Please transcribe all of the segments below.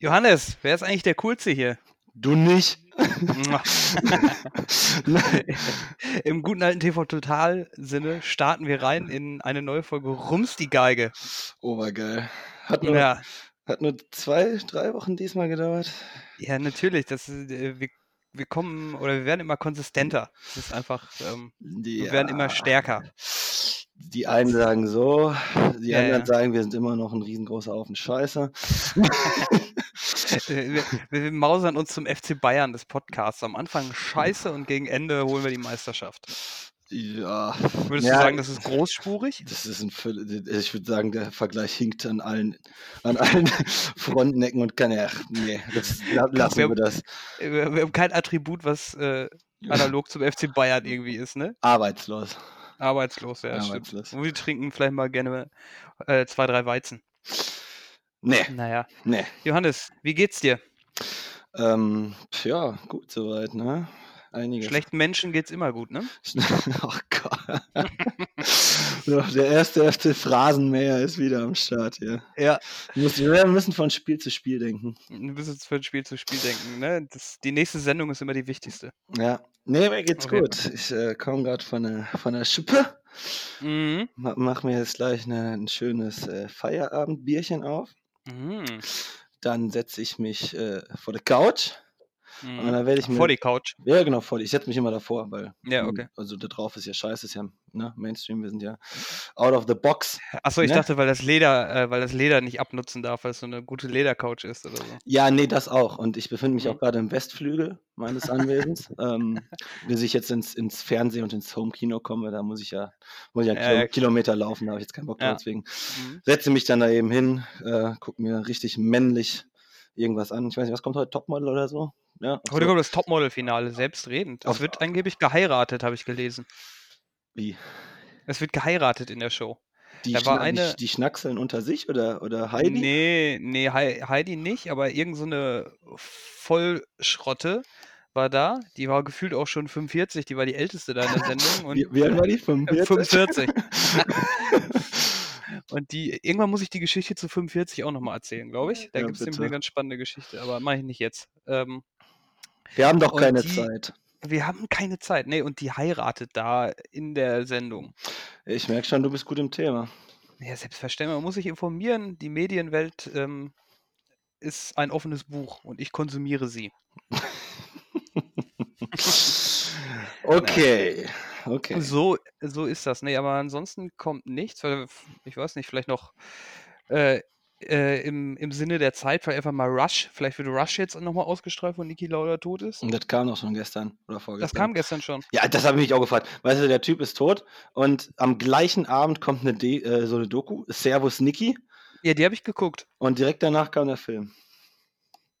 Johannes, wer ist eigentlich der Coolste hier? Du nicht. Im guten alten TV Total Sinne starten wir rein in eine neue Folge Rums die Geige. Obergeil. Hat nur, Ja, hat nur zwei, drei Wochen diesmal gedauert. ja, natürlich. Das äh, wir, wir kommen oder wir werden immer konsistenter. Es ist einfach, ähm, wir werden immer Ja. stärker. Die einen sagen so, die Ja, anderen ja. sagen, wir sind immer noch ein riesengroßer Haufen Scheiße. Wir, wir mausern uns zum FC Bayern des Podcasts. Am Anfang scheiße und gegen Ende holen wir die Meisterschaft. Ja. Würdest Ja, du sagen, das ist großspurig? Das ist ein ich würde sagen, der Vergleich hinkt an allen, an allen Frontenecken und kann ja, nee, das, la- lassen Wir- wir das. Wir, wir haben kein Attribut, was äh, analog zum FC Bayern irgendwie ist, ne? Arbeitslos. Arbeitslos, ja, Arbeitslos. stimmt. Und wir trinken vielleicht mal gerne äh, zwei, drei Weizen. Nee, Naja. nee. Johannes, wie geht's dir? Ähm, ja, gut soweit, ne? Einiges. Schlechten Menschen geht's immer gut, ne? Ach Gott. Der erste erste Phrasenmäher ist wieder am Start hier. Ja. Wir müssen von Spiel zu Spiel denken. Bist jetzt von Spiel zu Spiel denken, ne? Das, die nächste Sendung ist immer die wichtigste. Ja. Nee, mir geht's jeden gut. Ich äh, komme gerade von der, von der Schippe. Mhm. Ma- Mach mir jetzt gleich eine, ein schönes äh, Feierabendbierchen auf. Mhm. Dann setze ich mich äh, vor der Couch. Und Mhm. dann werde ich mir. Vor die Couch. Ja, genau, vor. Ich setze mich immer davor, weil. Ja, ähm, okay. Also da drauf ist ja scheiße, ist ja ne, Mainstream, wir sind ja out of the box. Achso, ich Ne? dachte, weil das Leder, äh, weil das Leder nicht abnutzen darf, weil es so eine gute Ledercouch ist oder so. Ja, nee, das auch. Und ich befinde mich Mhm. auch gerade im Westflügel meines Anwesens. ähm, bis ich jetzt ins, ins Fernsehen und ins Homekino komme, da muss ich ja, muss ich ja, Ja, Kilo, ja. Kilometer laufen, da habe ich jetzt keinen Bock drauf. Ja. Deswegen Mhm. setze mich dann da eben hin, äh, gucke mir richtig männlich irgendwas an. Ich weiß nicht, was kommt heute? Topmodel oder so? Ja, Heute so. kommt das Topmodel-Finale, selbstredend. Es wird angeblich geheiratet, habe ich gelesen. Wie? Es wird geheiratet in der Show. Die, Da war eine- die, schnackseln unter sich oder, oder Heidi? Nee, nee, Hei- Heidi nicht, aber irgend so eine Vollschrotte war da. Die war gefühlt auch schon 45, die war die älteste da in der Sendung. Und Wie, wie alt war die? 45? 45. Und die, irgendwann muss ich die Geschichte zu 45 auch nochmal erzählen, glaube ich. Da Ja, gibt es nämlich eine ganz spannende Geschichte, aber mache ich nicht jetzt. Ähm, Wir haben doch keine die- Zeit. wir haben keine Zeit. Nee, und die heiratet da in der Sendung. Ich merke schon, du bist gut im Thema. Ja, selbstverständlich. Man muss sich informieren. Die Medienwelt ähm, ist ein offenes Buch und ich konsumiere sie. Okay, okay. So, so ist das. Nee, aber ansonsten kommt nichts. Ich weiß nicht, vielleicht noch äh, äh, im, im Sinne der Zeit, vielleicht einfach mal Rush. Vielleicht wird Rush jetzt nochmal ausgestrahlt, wo Niki Lauda tot ist. Und das kam doch schon gestern oder Das vorgestern. kam gestern schon. Ja, das habe ich mich auch gefragt. Weißt du, der Typ ist tot und am gleichen Abend kommt eine De äh, so eine Doku, Servus Niki, Ja, die habe ich geguckt. und direkt danach kam der Film.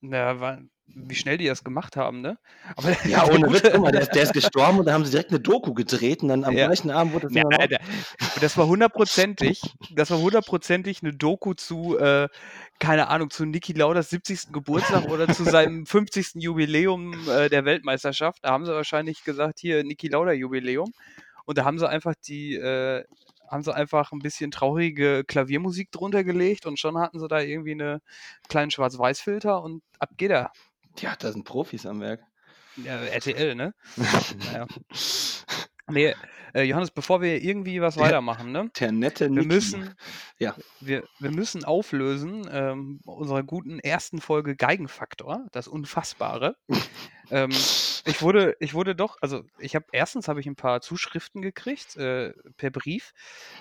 Na, war, wie schnell die das gemacht haben, ne? Aber Ja, ohne Witz, guck mal, der ist, der ist gestorben und dann haben sie direkt eine Doku gedreht und dann am Ja. gleichen Abend wurde das Ja, Alter, das war hundertprozentig, das war hundertprozentig eine Doku zu, äh, keine Ahnung, zu Niki Lauders 70. Geburtstag oder zu seinem 50. Jubiläum äh, der Weltmeisterschaft. Da haben sie wahrscheinlich gesagt, hier Niki Lauda Jubiläum. Und da haben sie einfach die, äh, haben sie einfach ein bisschen traurige Klaviermusik drunter gelegt und schon hatten sie da irgendwie eine kleinen Schwarz-Weiß-Filter und ab geht er. Ja, da sind Profis am Werk. Ja, RTL, ne? Naja. Nee, äh, Johannes, bevor wir irgendwie was Ja. weitermachen, ne? Der nette Wir müssen, Ja. wir, wir müssen auflösen ähm, unserer guten ersten Folge Geigenfaktor, das Unfassbare. ähm, ich wurde, ich wurde doch, also ich habe erstens habe ich ein paar Zuschriften gekriegt äh, per Brief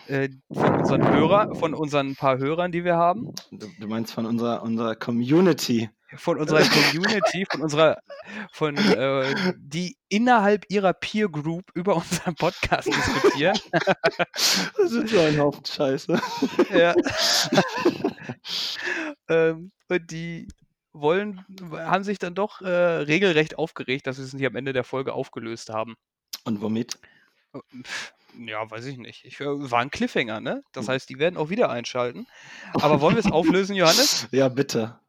äh, von unseren Hörer, von unseren paar Hörern, die wir haben, Du, du meinst von unserer, unserer Community. Von unserer Community, von unserer, von äh, die innerhalb ihrer Peer Group über unseren Podcast diskutieren. Das ist so ein Haufen Scheiße. Ja. ähm, und die wollen, haben sich dann doch äh, regelrecht aufgeregt, dass wir es nicht am Ende der Folge aufgelöst haben. Und womit? Ja, weiß ich nicht. Ich, äh, war ein Cliffhanger, ne? Das heißt, die werden auch wieder einschalten. Aber wollen wir es auflösen, Johannes? Ja, bitte.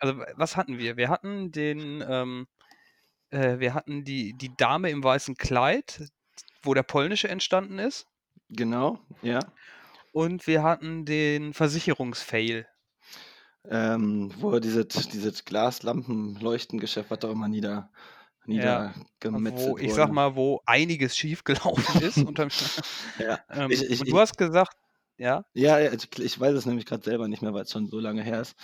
Also, was hatten wir? Wir hatten den, ähm, äh, wir hatten die, die Dame im weißen Kleid, wo der polnische entstanden ist. Genau, ja. Und wir hatten den Versicherungsfail. Ähm, wo er dieses, dieses Glaslampenleuchtengeschäft, was auch immer nieder, Ja, niedergemetzelt wo, ich sag mal, wo einiges schiefgelaufen ist unterm. Ja, Ähm, ich, ich, und ich, du hast gesagt, ja, ja, ja, ich, ich weiß es nämlich gerade selber nicht mehr, weil es schon so lange her ist.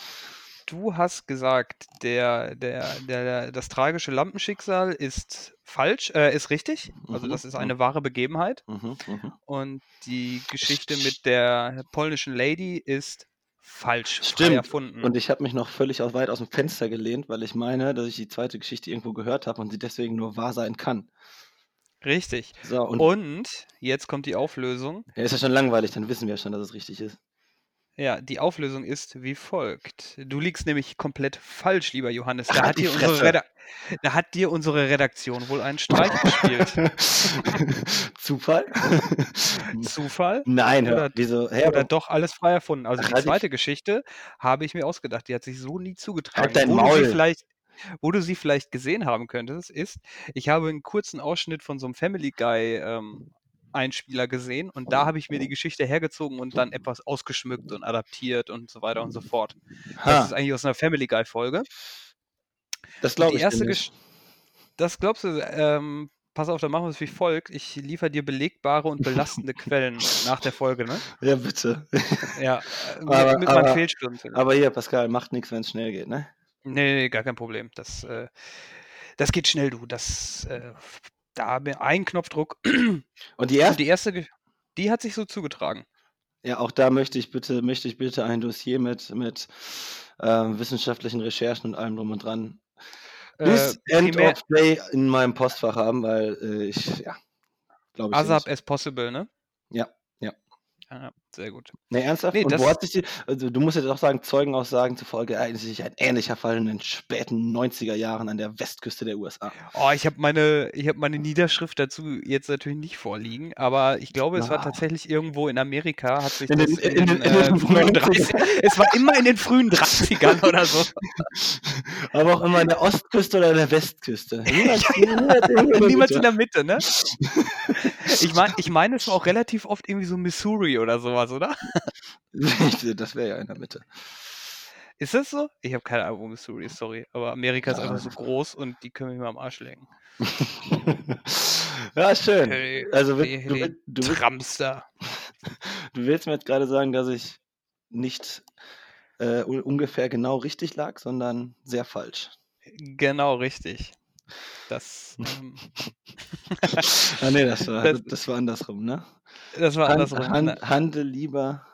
Du hast gesagt, der, der, der, das tragische Lampenschicksal ist falsch, äh, ist richtig. Also Mhm, das ist mhm, eine wahre Begebenheit. mhm, mhm. Und die Geschichte mit der polnischen Lady ist falsch, Stimmt. erfunden. Und ich habe mich noch völlig aus, weit aus dem Fenster gelehnt, weil ich meine, dass ich die zweite Geschichte irgendwo gehört habe und sie deswegen nur wahr sein kann. Richtig. So, und Und jetzt kommt die Auflösung. ja, ist ja schon langweilig, dann wissen wir ja schon, dass es richtig ist. Ja, die Auflösung ist wie folgt. Du liegst nämlich komplett falsch, lieber Johannes. Ach, Da halt hat, dir unsere da hat dir unsere Redaktion wohl einen Streich gespielt. Zufall? Zufall Nein, hör, oder, wieso? Oder doch alles frei erfunden? Also ach, die halt, zweite Geschichte habe ich mir ausgedacht. Die hat sich so nie halt zugetragen. dein Wo du sie Maul. vielleicht, wo du sie vielleicht gesehen haben könntest, ist, ich habe einen kurzen Ausschnitt von so einem Family Guy ähm, Einspieler gesehen und da habe ich mir die Geschichte hergezogen und dann etwas ausgeschmückt und adaptiert und so weiter und so fort. Das ist Ha, eigentlich aus einer Family Guy Folge. das glaube ich erste nicht. Das glaubst du, ähm, pass auf, dann machen wir es wie folgt. Ich liefere dir belegbare und belastende Quellen nach der Folge, ne? Ja, bitte. Ja, äh, mit, Aber, mit meinen aber, Fehlstunden. aber hier, Pascal, macht nichts, wenn es schnell geht, ne? Nee, nee, gar kein Problem. Das, äh, das geht schnell, du. Das, äh, da haben wir einen Knopfdruck. Und die Und erste, die erste, die hat sich so zugetragen. ja, auch da möchte ich bitte, möchte ich bitte ein Dossier mit, mit ähm, wissenschaftlichen Recherchen und allem drum und dran Äh, bis End primär of Day in meinem Postfach haben, weil äh, ich, ja, glaube ich ASAP as possible, ne? Ja, ja. Sehr gut. Ne, ernsthaft? Nee, Und wo hat sich die, also du musst jetzt auch sagen, Zeugenaussagen zufolge ereignet sich ein ähnlicher Fall in den späten 90er Jahren an der Westküste der USA. oh, ich habe meine, ich habe meine Niederschrift dazu jetzt natürlich nicht vorliegen, aber ich glaube, es war Ah. tatsächlich irgendwo in Amerika, hat sich In das den, in in in äh, den frühen 90er. 30 es war immer in den frühen 30ern oder so. Aber auch immer an der Ostküste oder an der Westküste. Niemals, niemals irgendwo in der Niemals in Mitte. der Mitte, ne? Ich meine, ich meine, es war auch relativ oft irgendwie so Missouri oder sowas, oder? Das wäre ja in der Mitte. Ist das so? Ich habe keine Ahnung, wo Missouri ist, sorry. Aber Amerika ist einfach Ja. so groß und die können mich mal am Arsch legen. ja, schön. Also du, will- du, will- Tramster. du willst mir jetzt gerade sagen, dass ich nicht äh, un- ungefähr genau richtig lag, sondern sehr falsch. Genau, richtig. Das, ähm, ah nee, das war, das, das war andersrum, ne? das war andersrum. han, Na, handel lieber.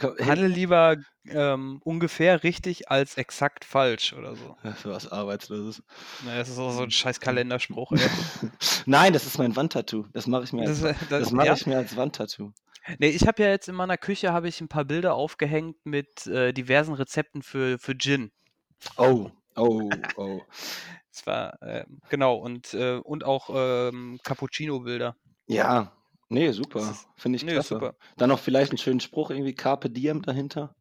Handle lieber ähm, ungefähr richtig als exakt falsch oder so. das war was Arbeitsloses. Na, das ist auch so ein scheiß Kalenderspruch. Nein, das ist mein Wandtattoo. Das mache ich mir als, Das, äh, das das, mache ja? ich mir als Wandtattoo. Nee, ich habe ja jetzt in meiner Küche habe ich ein paar Bilder aufgehängt mit äh, diversen Rezepten für, für Gin. Oh, oh, oh. Es war, ähm, genau, und, äh, und auch ähm, Cappuccino-Bilder. Ja, nee, super. Finde ich nee, klasse. super. Dann noch vielleicht einen schönen Spruch, irgendwie Carpe Diem dahinter.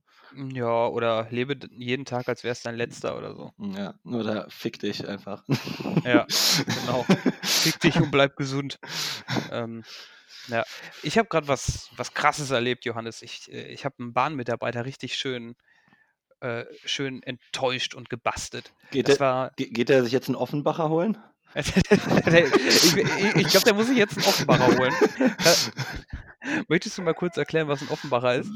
Ja, oder lebe jeden Tag, als wäre es dein letzter oder so. Ja, oder fick dich einfach. Ja, genau. Fick dich und bleib gesund. Ähm, ja, ich habe gerade was, was Krasses erlebt, Johannes. Ich, äh, ich habe einen Bahnmitarbeiter richtig schön, äh, schön enttäuscht und gebastelt. Geht Das der, war. ge- geht der sich jetzt einen Offenbacher holen? ich ich, glaube, der muss sich jetzt einen Offenbacher holen. Äh, Möchtest du mal kurz erklären, was ein Offenbacher ist?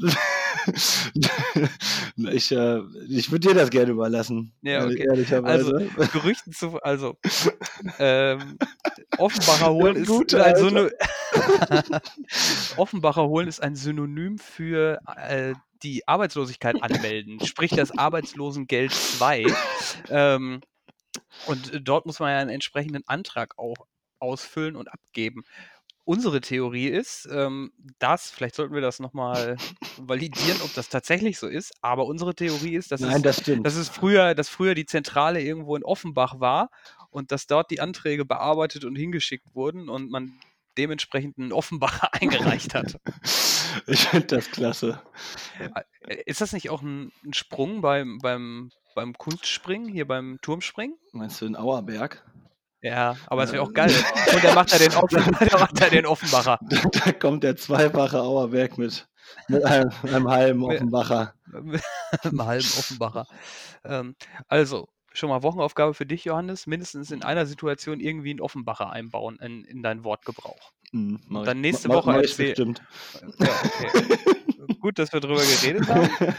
ich äh, ich würde dir das gerne überlassen. Ja, okay. Also. Gerüchten zu. Also, ähm, Offenbacher holen ist gute, ein Alter. Syno Offenbacher holen ist ein Synonym für äh, die Arbeitslosigkeit anmelden, sprich das Arbeitslosengeld 2. Ähm, und dort muss man ja einen entsprechenden Antrag auch ausfüllen und abgeben. Unsere Theorie ist, ähm, dass, vielleicht sollten wir das nochmal validieren, ob das tatsächlich so ist, aber unsere Theorie ist, dass Nein, es, das dass es früher, dass früher die Zentrale irgendwo in Offenbach war und dass dort die Anträge bearbeitet und hingeschickt wurden und man dementsprechend einen Offenbacher eingereicht hat. Ich finde das klasse. Äh, Ist das nicht auch ein, ein Sprung beim, beim, beim Kunstspringen, hier beim Turmspringen? Meinst du den Auerberg? Ja, aber es wäre auch Äh, geil. Und der macht da den, Offen, der macht da den Offenbacher. da, da kommt der zweifache Auerberg mit, Mit einem, einem halben Mit- Offenbacher. Im halben Offenbacher. Ähm, also, schon mal Wochenaufgabe für dich, Johannes. Mindestens in einer Situation irgendwie einen Offenbacher einbauen in, in deinen Wortgebrauch. Hm, mach dann nächste Woche mach erzähl- bestimmt. Ja, okay. Gut, dass wir drüber geredet haben.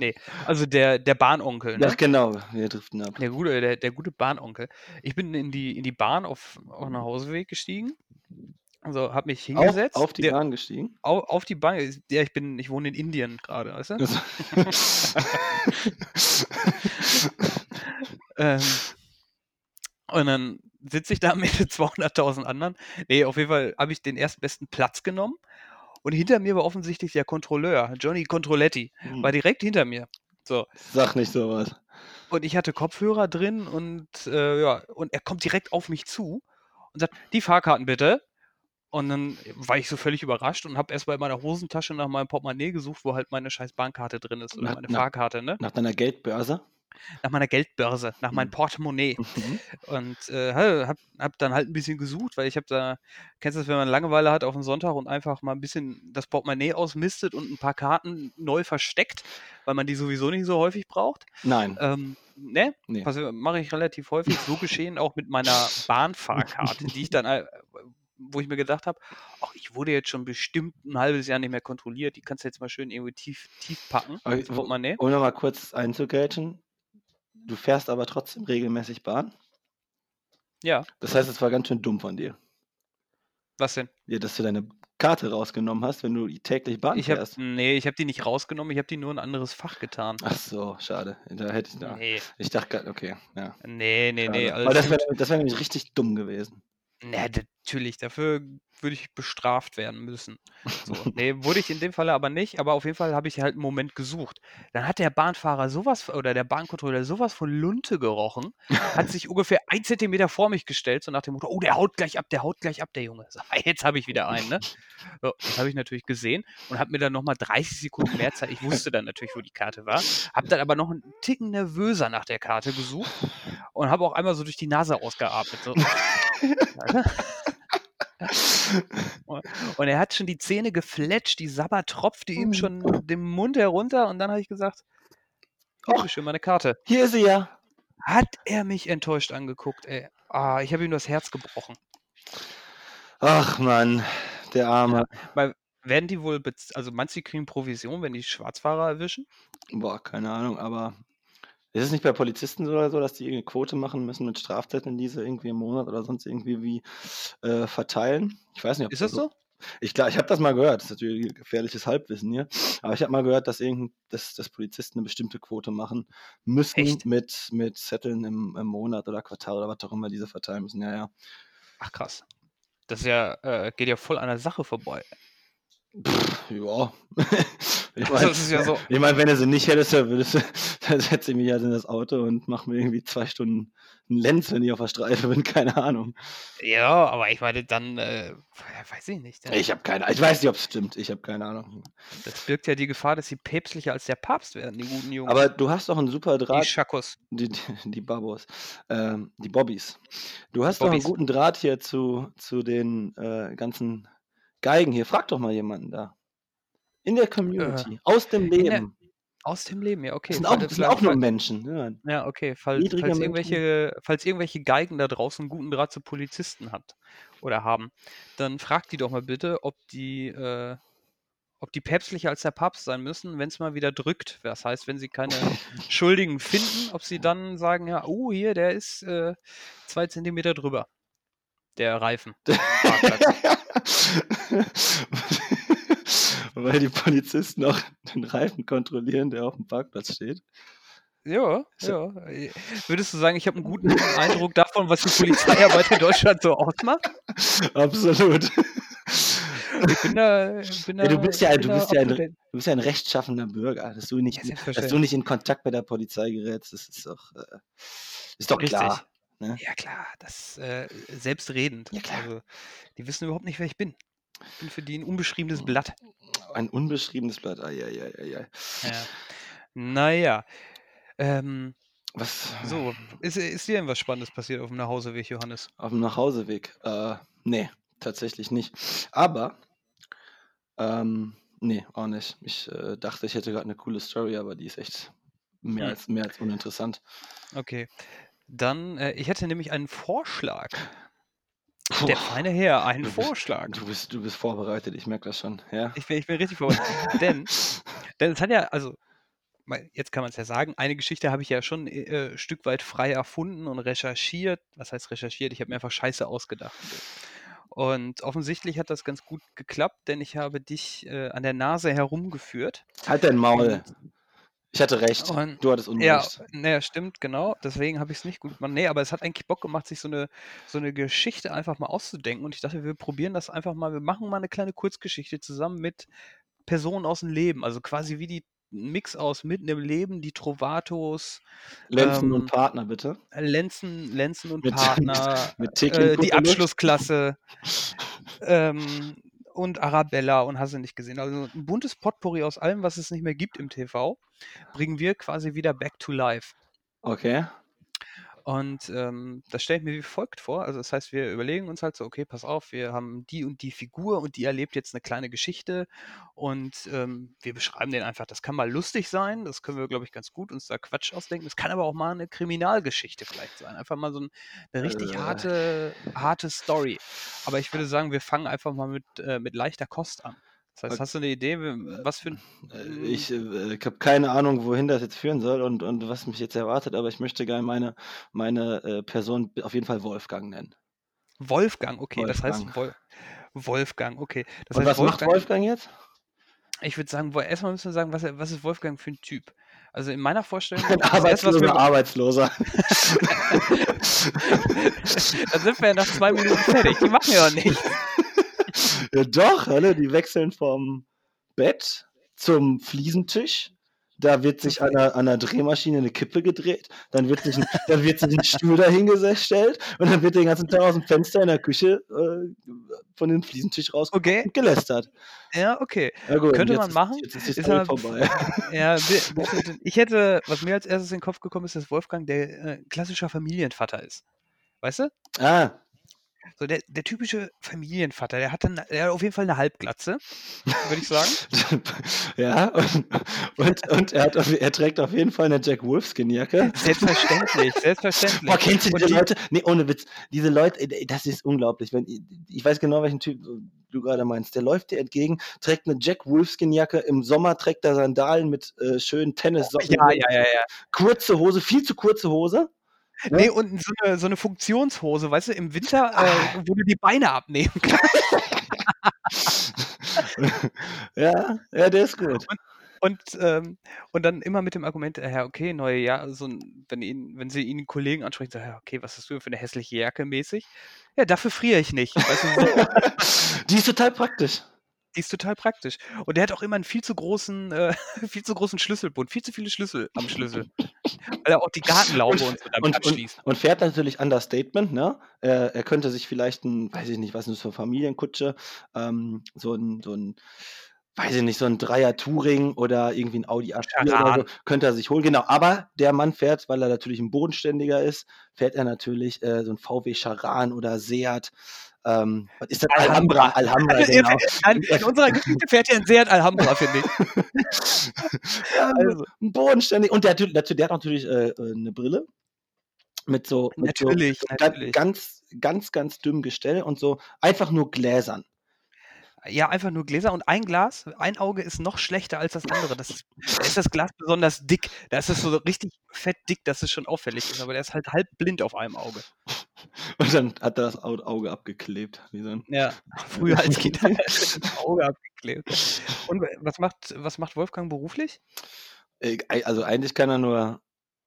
Nee, also der, der Bahnonkel, ne? Ach genau, wir driften ab. Der gute, der, der gute Bahnonkel. Ich bin in die, in die Bahn auf, auf einen Hauseweg gestiegen. Also habe mich Auf, hingesetzt. auf die der, Bahn gestiegen. Au, auf die Bahn. Ja, ich bin, ich wohne in Indien gerade, weißt du? Ähm, und dann sitze ich da mit 200.000 anderen. Nee, auf jeden Fall habe ich den erstbesten Platz genommen. Und hinter mir war offensichtlich der Kontrolleur, Johnny Controlletti, war direkt hinter mir. So. Sag nicht sowas. Und ich hatte Kopfhörer drin und äh, ja, und er kommt direkt auf mich zu und sagt, die Fahrkarten bitte. Und dann war ich so völlig überrascht und habe erst bei meiner Hosentasche nach meinem Portemonnaie gesucht, wo halt meine scheiß Bahnkarte drin ist oder Na- meine na- Fahrkarte, ne? Nach deiner Geldbörse. Nach meiner Geldbörse, nach meinem Mhm. Portemonnaie. Mhm. Und äh, ha- hab, dann halt ein bisschen gesucht, weil ich habe da, kennst du das, wenn man Langeweile hat auf einen Sonntag und einfach mal ein bisschen das Portemonnaie ausmistet und ein paar Karten neu versteckt, weil man die sowieso nicht so häufig braucht. Nein. Ähm, ne? Nee. Mache ich relativ häufig. So geschehen auch mit meiner Bahnfahrkarte, die ich dann, äh, wo ich mir gedacht habe, ach, ich wurde jetzt schon bestimmt ein halbes Jahr nicht mehr kontrolliert, die kannst du jetzt mal schön irgendwie tief, tief packen. Um nochmal kurz einzugrätschen. Du fährst aber trotzdem regelmäßig Bahn. Ja, Das heißt, es war ganz schön dumm von dir. was denn? Ja, dass du deine Karte rausgenommen hast, wenn du täglich Bahn Ich habe, fährst. nee, ich habe die nicht rausgenommen, ich habe die nur in ein anderes Fach getan. Ach so, schade. Da hätte ich da. Nee, Ich dachte gerade, okay, ja. nee, nee, nee. schade. alles Aber das wäre wär nämlich richtig dumm gewesen. Na, natürlich, dafür würde ich bestraft werden müssen. So, nee, wurde ich in dem Falle aber nicht, aber auf jeden Fall habe ich halt einen Moment gesucht. Dann hat der Bahnfahrer sowas oder der Bahnkontrolleur sowas von Lunte gerochen, hat sich ungefähr ein Zentimeter vor mich gestellt, so nach dem Motto, oh, der haut gleich ab, der haut gleich ab, der Junge. So, jetzt habe ich wieder einen, ne? So, das habe ich natürlich gesehen und habe mir dann nochmal 30 Sekunden mehr Zeit, ich wusste dann natürlich, wo die Karte war, habe dann aber noch einen Ticken nervöser nach der Karte gesucht und habe auch einmal so durch die Nase ausgeatmet. So. Und er hat schon die Zähne gefletscht, die Sabber tropfte ihm schon den Mund herunter und dann habe ich gesagt, oh, schön meine Karte. Hier ist sie ja. Hat er mich enttäuscht angeguckt, ey. Ah, ich habe ihm das Herz gebrochen. Ach Mann, der Arme. Werden die wohl, also meinst du, die kriegen Provision, wenn die Schwarzfahrer erwischen? Boah, keine Ahnung, aber ist es nicht bei Polizisten so oder so, dass die irgendeine Quote machen müssen mit Strafzetteln, die sie irgendwie im Monat oder sonst irgendwie wie äh, verteilen? Ich weiß nicht, ob Ist das so? Ich, klar, ich habe das mal gehört, das ist natürlich gefährliches Halbwissen hier, aber ich habe mal gehört, dass, irgend, dass, dass Polizisten eine bestimmte Quote machen müssen Echt? mit, mit Zetteln im, im Monat oder Quartal oder was auch immer diese verteilen müssen. Ja, ja. Ach krass. Das ja, äh, geht ja voll an der Sache vorbei. Pff, ja. ich Also, das ist ja so. Ich meine, wenn du sie nicht hättest, dann, würdest du, dann setze ich mich halt in das Auto und mache mir irgendwie zwei Stunden einen Lenz, wenn ich auf der Streife bin, keine Ahnung. Ja, aber ich meine, dann, äh, weiß ich nicht. Ich habe keine Ich weiß nicht, ob es stimmt. Ich habe keine Ahnung. Das birgt ja die Gefahr, dass sie päpstlicher als der Papst werden, die guten Jungs. Aber du hast doch einen super die Draht. Schakos. Die, die, die Babos. Ähm, die Bobbys. Du hast doch einen Bobbys. guten Draht hier zu, zu den äh, ganzen Geigen hier. Frag doch mal jemanden da. In der Community. aus dem Äh, der- Leben. Aus dem Leben, ja, okay. das sind auch, Fall- das sind auch nur fall- Menschen. Ja. Ja, okay. Falls, niedrige falls, Menschen. irgendwelche, falls irgendwelche Geigen da draußen einen guten Draht zu Polizisten hat oder haben, dann fragt die doch mal bitte, ob die, äh, ob die päpstlicher als der Papst sein müssen, wenn es mal wieder drückt. Das heißt, wenn sie keine Schuldigen finden, ob sie dann sagen, ja, oh, hier, der ist äh, zwei Zentimeter drüber. Der Reifen. Weil die Polizisten auch den Reifen kontrollieren, der auf dem Parkplatz steht. Ja, ja. Würdest du sagen, ich habe einen guten Eindruck davon, was die Polizeiarbeit in Deutschland so ausmacht? Absolut. Ich bin da, bin da, Ja, du bist ja- du bist ja ein-. Du bist ja ein rechtschaffender Bürger, dass du nicht, Ja, dass du nicht in Kontakt mit der Polizei gerätst, das ist doch, äh, ist doch Richtig. klar. ne? Ja, klar, das äh, selbstredend. Ja, klar. Also, die wissen überhaupt nicht, wer ich bin. Ich bin für die ein unbeschriebenes Hm. Blatt. Ein unbeschriebenes Blatt. Ai, ai, ai, ai. Ja. Naja. Ähm, Was? so, ist, ist dir irgendwas Spannendes passiert auf dem Nachhauseweg, Johannes? Auf dem Nachhauseweg? Äh, nee, tatsächlich nicht. Aber ähm, Ne, auch nicht. Ich, äh, dachte, ich hätte grad 'ne coole Story, aber die ist echt mehr Hm. als mehr als uninteressant. Okay. Dann, äh, ich hätte nämlich einen Vorschlag. Der feine Herr, einen Du bist Vorschlag. du bist du bist vorbereitet, ich merke das schon, ja? Ich bin ich bin richtig vorbereitet. Denn denn es hat ja also, jetzt kann man's ja sagen, eine Geschichte habe ich ja schon, äh, Stück weit frei erfunden und recherchiert. Was heißt recherchiert? Ich habe mir einfach Scheiße ausgedacht. Und offensichtlich hat das ganz gut geklappt, denn ich habe dich, äh, an der Nase herumgeführt. Halt dein Maul. Und Ich hatte recht. und Du hattest Unrecht. ja, stimmt, genau. Deswegen habe ich's nicht gut gemacht. Ne, aber es hat eigentlich Bock gemacht, sich so 'ne so 'ne Geschichte einfach mal auszudenken. Und ich dachte, wir probieren das einfach mal. Wir machen mal 'ne kleine Kurzgeschichte zusammen mit Personen aus'm Leben. Also quasi wie die Mix aus mitten im Leben, die Trovatos, Lenzen und ähm, Partner, bitte. Lenzen Lenzen und Mit mit Partner, mit Tekin äh, die. Abschlussklasse, ähm, und Arabella und hast du nicht gesehen. Also 'n buntes Potpourri aus allem, was es nicht mehr gibt im TV, bringen wir quasi wieder back to life. Okay. Und, ähm, das stelle ich mir wie folgt vor. Also, das heißt, wir überlegen uns halt so: „Okay, pass auf, wir haben die und die Figur und die erlebt jetzt 'ne kleine Geschichte und, ähm, wir beschreiben den einfach. Das kann mal lustig sein, das können wir, glaube ich, ganz gut uns da Quatsch ausdenken. Es kann aber auch mal 'ne Kriminalgeschichte vielleicht sein. Einfach mal so 'n 'ne richtig Äh. harte harte Story. Aber ich würde sagen, wir fangen einfach mal mit äh, mit leichter Kost an. Das heißt, Ok hast du 'ne Idee, was für 'n Äh, hm ich, äh, ich habe keine Ahnung, wohin das jetzt führen soll und und was mich jetzt erwartet, aber ich möchte gerne meine meine, äh, Person auf jeden Fall Wolfgang nennen. Wolfgang, okay, das heißt Wolfgang. Wol Wolfgang, okay. Das Und heißt, was macht Wolfgang Wolfgang jetzt? Ich würde sagen, wo erst mal müssen wir sagen, was was ist Wolfgang für 'n Typ? Also, in meiner Vorstellung, Ein das erste, arbeitsloser Arbeitsloser. Dann sind wir ja nach 2 Minuten fertig. Die machen ja nichts. Ja doch, hallo, die wechseln vom Bett zum Fliesentisch. Da wird sich an Flie 'ner an 'ner Drehmaschine 'ne Kippe gedreht. Dann wird sich 'n dann wird sich 'n Stuhl dahingestellt und dann wird den ganzen Tag aus'm Fenster in der Küche, äh, von dem Fliesentisch rausgeguckt Okay. gelästert. Ja, okay. Ja gut, Könnte man ist machen. jetzt ist die Story vorbei. ja, ich hätte was mir als Erstes in den Kopf gekommen ist, dass Wolfgang der, äh, klassischer Familienvater ist. Weißt du? Ah. So der der typische Familienvater, der hat dann der hat auf jeden Fall 'ne Halbglatze, würde ich sagen. Ja, und und und er hat er trägt auf jeden Fall 'ne Jack Wolfskin-Jacke. Selbstverständlich, Boah, selbstverständlich. kennst du diese die Leute? Ne, ohne Witz. Diese Leute, ey, das ist unglaublich. Wenn i ich weiß genau, welchen Typ du grade meinst. Der läuft dir entgegen, trägt 'ne Jack Wolfskin-Jacke. Im Sommer trägt er Sandalen mit, äh, schönen Tennissocken Ja, ja, ja, ja. Kurze Hose, viel zu kurze Hose, ne? Ne, und so 'ne so 'ne Funktionshose, weißt du, im Winter, Ah. äh, wo du die Beine abnehmen kannst. Ja, ja, der ist gut. Und und, ähm und dann immer mit dem Argument, äh, okay, neue Jahr so wenn ihn wenn sie ihn 'n Kollegen ansprechen, so: „Ja, okay, was hast du denn für 'ne hässliche Jacke?“ mäßig. „Ja, dafür friere ich nicht.“ Weißt du, so. Die ist total praktisch. Die ist total praktisch. Und der hat auch immer 'n viel zu großen äh, viel zu großen Schlüsselbund, viel zu viele Schlüssel am Schlüssel, weil er auch die Gartenlaube Und und so damit und und abschließt. und fährt natürlich Understatement, ne? Äh, er könnte sich vielleicht 'n weiß ich nicht, was ist 'n so Familienkutsche, ähm, so 'n so 'n weiß ich nicht, so 'n 3er Touring oder irgendwie 'n Audi A4 oder so könnte er sich holen. Genau, aber der Mann fährt, weil er natürlich 'n Bodenständiger ist, fährt er natürlich, äh, so 'n VW Charan oder Seat. Ähm, was ist das? Alhambra, Alhambra. Alhambra, genau. nein, in unserer Geschichte fährt er 'n Seat Alhambra, finde ich. Ja, Also 'n bodenständig und der hat natü der hat natürlich, äh, äh, 'ne Brille mit so mit Natürlich, so natürlich. ganz ganz, ganz dünnem Gestell und so einfach nur Gläsern. Ja, einfach nur Gläser und ein Glas ein Auge ist noch schlechter als das andere. Das ist da ist das Glas besonders dick. Da ist es so richtig fett dick, dass es schon auffällig ist, aber der ist halt halb blind auf einem Auge. Und dann hat er das Au Auge abgeklebt, wie so 'n Ja, früher als Kind hat er das Auge abgeklebt. Und was macht was macht Wolfgang beruflich? Also, eigentlich kann er nur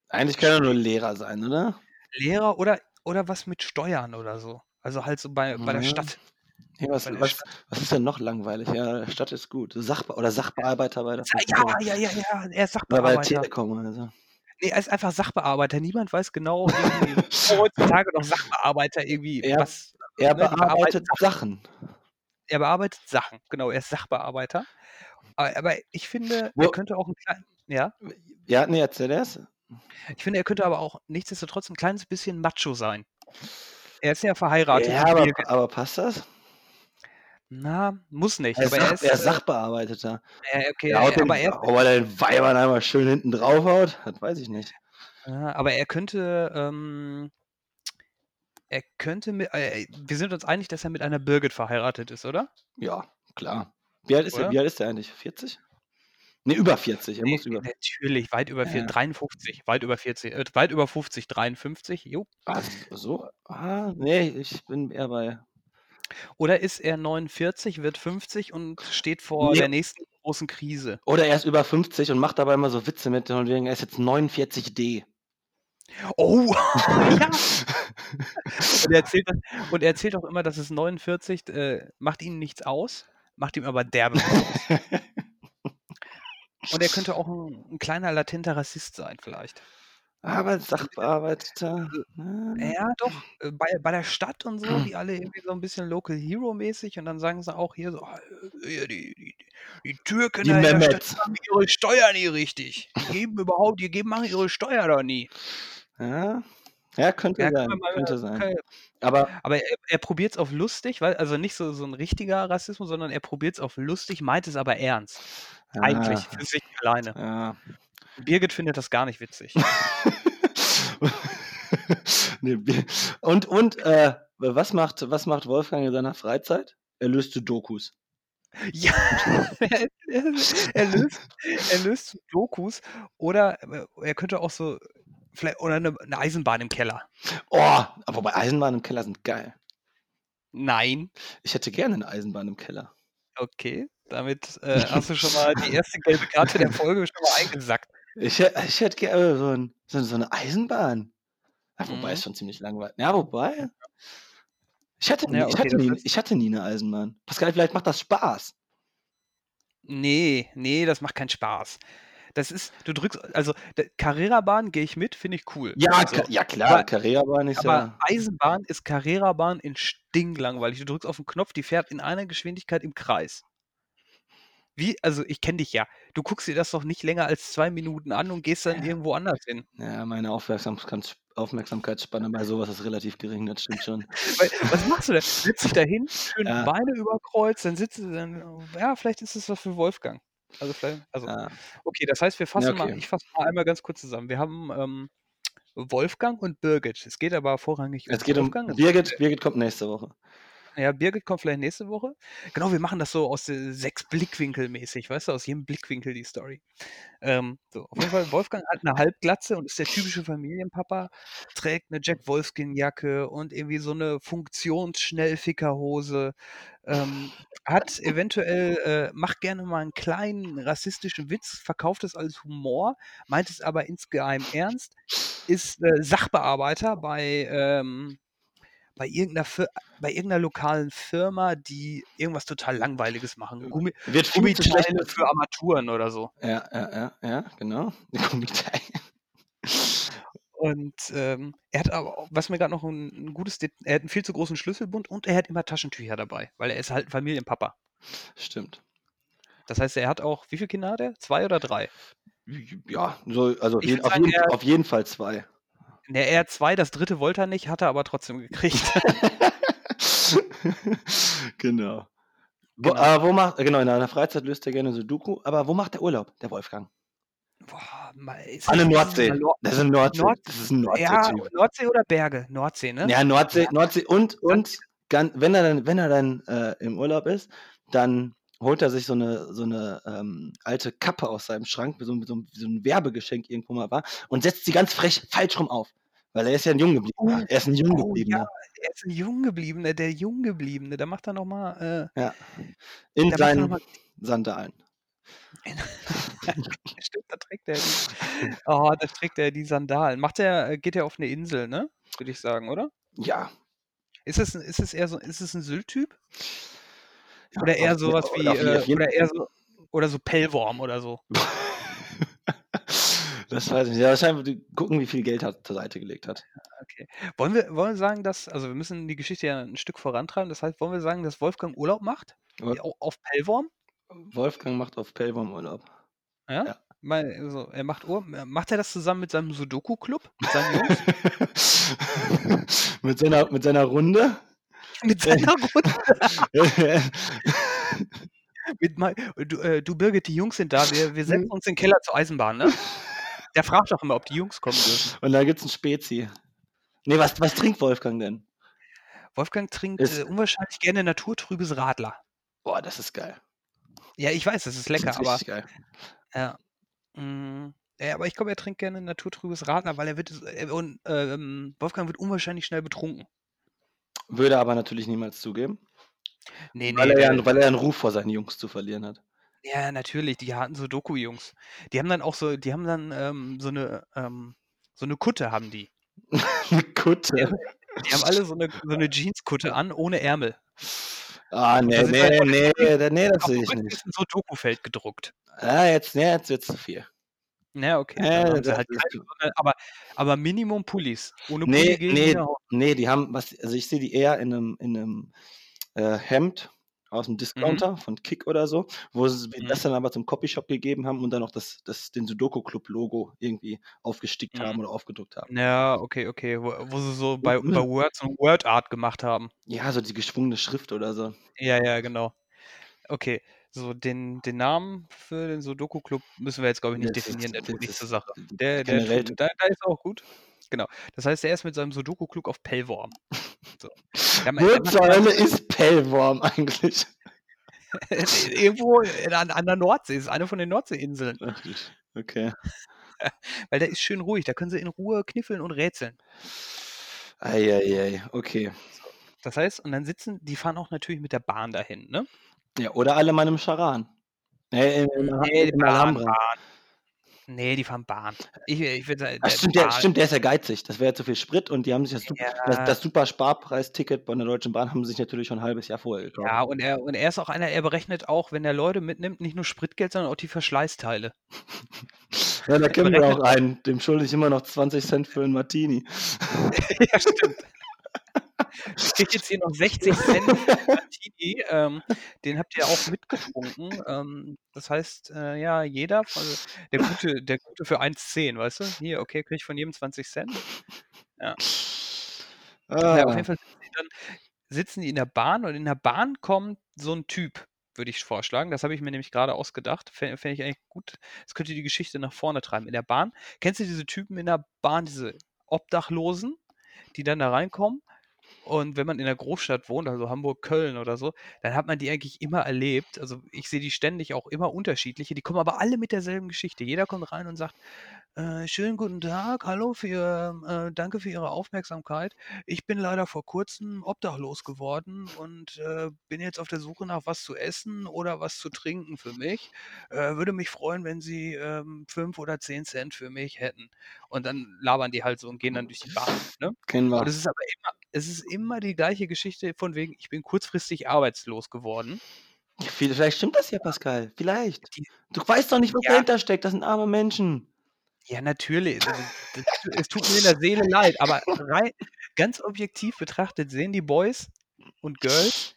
eigentlich kann er nur Lehrer sein, oder? Lehrer oder oder was mit Steuern oder so. Also, halt so bei bei der Ja. Stadt. Ja, was was Stadt. was ist denn noch langweilig? Ja, Stadt ist gut. Sachbe oder Sachbearbeiter bei der Versicherung. ja, ja, ja, ja, er ist Oder bei der Sachbearbeiter. Telekom oder so. Ne, er ist einfach Sachbearbeiter. Niemand weiß genau irgendwie heutzutage noch Sachbearbeiter irgendwie Er was er ne, bearbeitet Sachen. Er bearbeitet Sachen, genau, er ist Sachbearbeiter. A aber ich finde, er Wo könnte auch 'n klein ja? Ja, ne, erzähl erst. Ich finde, er könnte aber auch nichtsdestotrotz 'n kleines bisschen macho sein. Er ist ja verheiratet Ja, aber aber passt das? Na, muss nicht, Er ist aber er Sach ist, er ist äh Sachbearbeiter. Ja, okay, Der haut äh, den aber er ob er den Weibern einmal schön hinten draufhaut, das weiß ich nicht. Ja, aber er könnte, ähm er könnte mi äh, wir sind uns einig, dass er mit einer Birgit verheiratet ist, oder? Ja, klar. Wie alt ist er Oder? wie alt ist der eigentlich? 40? Ne, über 40. Er Ne, muss über natürlich, weit über vier Ja. 53, weit über 40, äh, weit über 50, 53, jo. Ah, so? Ah, ne, ich bin eher bei Oder ist er 49, wird 50 und steht vor Ne. der nächsten großen Krise? Oder er ist über 50 und macht dabei immer so Witze mit von wegen, er ist jetzt 49D. Oh, ja. Und er erzählt und er erzählt auch immer, dass es 49, äh, macht ihm nichts aus, macht ihm aber derbe aus. Und er könnte auch 'n 'n kleiner latenter Rassist sein vielleicht. Aber Sachbearbeiter, Äh, ne? ja doch, äh, bei bei der Stadt und so, die alle irgendwie so 'n bisschen Local Hero mäßig und dann sagen sie auch hier so: „Ah, äh, hier die die die Türken Die da in der Stadt, Mehmeds. die machen ihre Steuern nie richtig. Die geben überhaupt die geben machen ihre Steuer doch nie.“ Ja. Ja, könnte Ja, können sein, mal könnte sein. können Aber aber er er probiert's auf lustig, weil also nicht so so 'n richtiger Rassismus, sondern er probiert's auf lustig, meint es aber ernst. Eigentlich Ah. für sich alleine. Ja. Birgit findet das gar nicht witzig. Ne, Bi und und, äh, was macht was macht Wolfgang in seiner Freizeit? Er löst Sudokus. Ja, er er löst er löst Sudokus oder, äh, er könnte auch so viellei oder 'ne 'ne Eisenbahn im Keller. Oh, aber wobei Eisenbahnen im Keller sind geil. Nein. Ich hätte gerne 'ne Eisenbahn im Keller. Okay, damit, äh, hast du schon mal die erste gelbe Karte der Folge schon mal eingesackt. Ich ich hätte gerne so 'n so so 'ne Eisenbahn. Ja, wobei Mhm. ist schon ziemlich langweilig. Ja, wobei ich hatte nie Ja, ich okay, hatte das nie ich hatte nie 'ne Eisenbahn. Pascal, vielleicht macht das Spaß. Ne, ne, das macht keinen Spaß. Das ist du drückst also, Carrerabahn gehe ich mit, finde ich cool. Ja, So, Ka ja klar, Carrerabahn ist aber ja Eisenbahn ist Carrerabahn in stinklangweilig. Du drückst auf 'n Knopf, die fährt in einer Geschwindigkeit im Kreis. Wie also, ich kenne dich ja. Du guckst dir das doch nicht länger als 2 Minuten an und gehst dann Ja. irgendwo anders hin. Ja, meine Aufmerksamkeits Aufmerksamkeitsspanne bei so was ist relativ gering, das stimmt schon. Weil was machst du denn? Setzt dich da hin, schön Ja. Beine über Kreuz, dann sitzt du dann ja, vielleicht ist es was für Wolfgang. Also, vielleicht also, Ja. okay, das heißt, wir Ja, fassen mal okay. ich fasse mal einmal ganz kurz zusammen. Wir haben, ähm, Wolfgang und Birgit. Es geht aber vorrangig um Es geht um Wolfgang. Es Birgit Birgit kommt nächste Woche. Ja, Birgit kommt vielleicht nächste Woche. Genau, wir machen das so aus, äh, 6 Blickwinkel mäßig, weißt du, aus jedem Blickwinkel die Story. Ähm, so, auf jeden Fall, Wolfgang hat 'ne Halbglatze und ist der typische Familienpapa, trägt 'ne Jack Wolfskin-Jacke und irgendwie so 'ne Funktions-Schnellfickerhose, ähm, hat eventuell äh, macht gerne mal 'n kleinen rassistischen Witz, verkauft es als Humor, meint es aber insgeheim ernst, ist, äh, Sachbearbeiter bei, ähm bei irgend 'ner Fir bei irgend 'ner lokalen Firma, die irgendwas total Langweiliges machen. Gummi Wird Gummiteile für Armaturen oder so. Ja, ja, ja, ja, genau. Gummiteile. Und, ähm, er hat aber was mir grad noch 'n 'n gutes Det er hat 'n viel zu großen Schlüsselbund und er hat immer Taschentücher dabei, weil er ist halt 'n Familienpapa. Stimmt. Das heißt, er hat auch wie viele Kinder hat er? 2 oder 3? J ja, so also, je auf jeden auf jeden Fall 2. Ne, er hat 2, das 3. wollte er nicht, hat er aber trotzdem gekriegt. Genau. Wo Genau. aber wo macht genau, in seiner Freizeit löst er gerne Sudoku, aber wo macht er Urlaub, der Wolfgang? Boah, mal ist An der Nordsee. Das ist 'n Nordsee Nord das ist 'n ja, Nordsee-Typ. Nordsee oder Berge? Nordsee, ne? Ja, Nordsee Ja. Nordsee und und wenn er dann wenn er dann, äh, im Urlaub ist, dann holt er sich so 'ne so 'ne, ähm, alte Kappe aus seinem Schrank, wie so so so 'n Werbegeschenk irgendwo mal war und setzt sie ganz frech falsch rum auf, weil er ist ja 'n Junggebliebener. Oh, Er ist 'n oh ja, Junggebliebener. er ist 'n Junggebliebener, der Junggebliebene. Da macht er noch mal, äh Ja. In noch seinen mal Sandalen. Stimmt, da trägt er die oh, da trägt er die Sandalen. Macht er äh, geht er auf 'ne Insel, ne? Würde ich sagen, oder? Ja. Ist es ist es eher so ist es 'n Sylt-Typ? Oder eher auf so was je wie, äh oder eher so oder so Pellworm oder so? Das weiß ich nicht. Ja, wahrscheinlich gucken, wie viel Geld er zur Seite gelegt hat. Okay. Wollen wir wollen wir sagen, dass also, wir müssen die Geschichte ja 'n Stück vorantreiben. Das heißt, wollen wir sagen, dass Wolfgang Urlaub macht? Au auf Pellworm? Wolfgang macht auf Pellworm Urlaub. Ja? Ja. Also, er macht Ur macht er das zusammen mit seinem Sudoku-Club, mit seinen Jungs? Mit seiner mit seiner Runde? mit seiner Runde. mit mein, du, äh, du, Birgit, die Jungs sind da, wir, wir setzen uns in den Keller zur Eisenbahn, ne? Der fragt doch immer, ob die Jungs kommen dürfen. Und da gibt's 'n Spezi. Ne, was was trinkt Wolfgang denn? Wolfgang trinkt, Ist äh, unwahrscheinlich gerne naturtrübes Radler. Boah, das ist geil. Ja, ich weiß, das ist lecker, Das ist aber geil. ja. Hm, ja, aber ich glaube, er trinkt gerne naturtrübes Radler, weil er wird es äh, und, ähm, Wolfgang wird unwahrscheinlich schnell betrunken. Würde er aber natürlich niemals zugeben. Ne, Weil ne, er ja der 'n weil er 'n Ruf vor seinen Jungs zu verlieren hat. Ja, natürlich, die harten Sudoku-Jungs. Die haben dann auch so die haben dann, ähm, so 'ne ähm, so 'ne Kutte haben die. 'Ne Die Kutte? haben die haben alle so 'ne so 'ne Jeanskutte an, ohne Ärmel. Ah, Und ne, da sind dann ne, immer ne, die da ne, das sehe ich nicht. ist 'n Sudoku-Feld gedruckt. Ah, jetzt ne, jetzt wird's zu viel. Ja, okay, dann Äh, halt keine, aber aber Minimum Pullis. Ohne Pulli Ne, gehen die ne, ne, haben was also, ich sehe die eher in 'nem in 'nem, äh, Hemd aus'm Mhm. Discounter von Kick oder so, wo sie Mhm. das dann aber zum Copyshop gegeben haben und dann noch das das den Sudoku-Club-Logo irgendwie aufgestickt Mhm. haben oder aufgedruckt haben. Ja, okay, okay, wo wo sie so bei Mhm. bei Word so Word Art gemacht haben. Ja, so die geschwungene Schrift oder so. Ja, ja, genau. Okay, so den den Namen für den Sudoku-Club müssen wir jetzt, glaube ich, nicht Das ist definieren, der tut nichts zur ist Sache. Der der tut da da ist auch gut. Genau. Das heißt, er ist mit seinem Sudoku-Club auf Pellworm. So. Der Wo der zur Hölle ist Pellworm eigentlich? Irgendwo an an der Nordsee, ist eine von den Nordseeinseln. Okay. Weil der ist schön ruhig, da können sie in Ruhe kniffeln und rätseln. Ei, ei, ei, okay. Das heißt und dann sitzen die fahren auch natürlich mit der Bahn dahin, ne? Ja, oder alle mal im Charan. Äh, in in Ne, in Alhambra. Bahn. Ne, die fahren Bahn. Ich ich würde sagen, Ach stimmt, der stimmt, der ist ja geizig. Das wäre ja zu viel Sprit und die haben sich das sup das Ja. das Super-Sparpreisticket von der Deutschen Bahn haben sich natürlich schon 'n halbes Jahr vorher gekauft. Ja, und er und er ist auch einer, er berechnet auch, wenn er Leute mitnimmt, nicht nur Spritgeld, sondern auch die Verschleißteile. Ja, da kennen wir auch einen, dem schulde ich immer noch 20 Cent für 'n Martini. Ja, stimmt. Ich kriege jetzt hier noch 60 Cent Martini, ähm, den habt ihr auch mitgetrunken. Ähm, das heißt, äh, ja, jeder also, der Gute der Gute für 1,10, weißt du? Hier, okay, kriege ich von jedem 20 Cent. Ja. Na ja, auf Ah. jeden Fall sitzen die dann sitzen die in der Bahn und in der Bahn kommt so 'n Typ, würde ich vorschlagen. Das habe ich mir nämlich grade ausgedacht. Fä fände ich eigentlich gut. Das könnte die Geschichte nach vorne treiben. In der Bahn kennst du diese Typen in der Bahn, diese Obdachlosen, die dann da reinkommen? Und wenn man in der Großstadt wohnt, also Hamburg, Köln oder so, dann hat man die eigentlich immer erlebt. Also, ich sehe die ständig auch immer unterschiedliche. Die kommen aber alle mit derselben Geschichte. Jeder kommt rein und sagt: „Äh, schönen guten Tag, hallo für äh, danke für Ihre Aufmerksamkeit. Ich bin leider vor Kurzem obdachlos geworden und, äh, bin jetzt auf der Suche nach was zu essen oder was zu trinken für mich. Äh, würde mich freuen, wenn Sie, ähm, 5 oder 10 Cent für mich hätten.“ Und dann labern die halt so und gehen dann durch die Bahn, ne? Kennen Und wir. es ist aber immer es ist immer die gleiche Geschichte von wegen: „Ich bin kurzfristig arbeitslos geworden.“ Ja, viel vielleicht stimmt das ja, Pascal, vielleicht. Du weißt doch nicht, was Ja. dahinter steckt. Das sind arme Menschen. Ja, natürlich. Also, das es tut mir in der Seele leid, aber rei ganz objektiv betrachtet sehen die Boys und Girls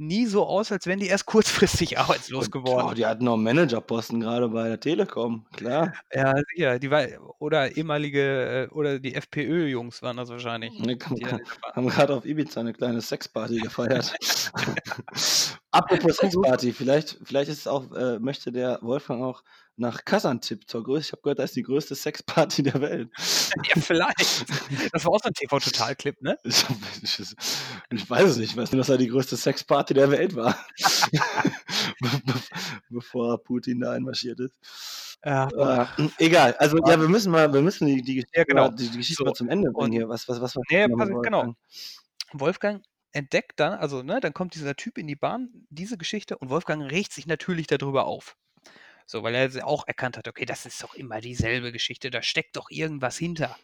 nie so aus, als wären die erst kurzfristig arbeitslos Und geworden. oh, die hatten noch 'n Managerposten grade bei der Telekom, klar. Ja, sicher, die war oder ehemalige, äh oder die FPÖ-Jungs waren das wahrscheinlich, Ne, haben Bahn haben grad auf Ibiza 'ne kleine Sexparty gefeiert. Apropos Sexparty, vielleicht vielleicht ist es auch äh, möchte der Wolfgang auch nach Kazantip zur größ ich habe gehört, das ist die größte Sexparty der Welt. Ja, vielleicht. Das war auch so 'n TV-Total-Clip, ne? Ich ich weiß es nicht. Ich weiß nur, dass er die größte Sexparty der Welt war. Be bevor Putin da einmarschiert ist. Ja, Äh, egal. Also, ja, wir müssen mal wir müssen die die Geschichte Ja, genau. mal die die Geschichte So, mal zum Ende bringen hier. Was was was war ne, noch pass genau. Wolfgang? Entdeckt dann also, ne, dann kommt dieser Typ in die Bahn, diese Geschichte und Wolfgang regt sich natürlich da drüber auf. So, weil er auch erkannt hat: „Okay, das ist doch immer dieselbe Geschichte, da steckt doch irgendwas hinter.“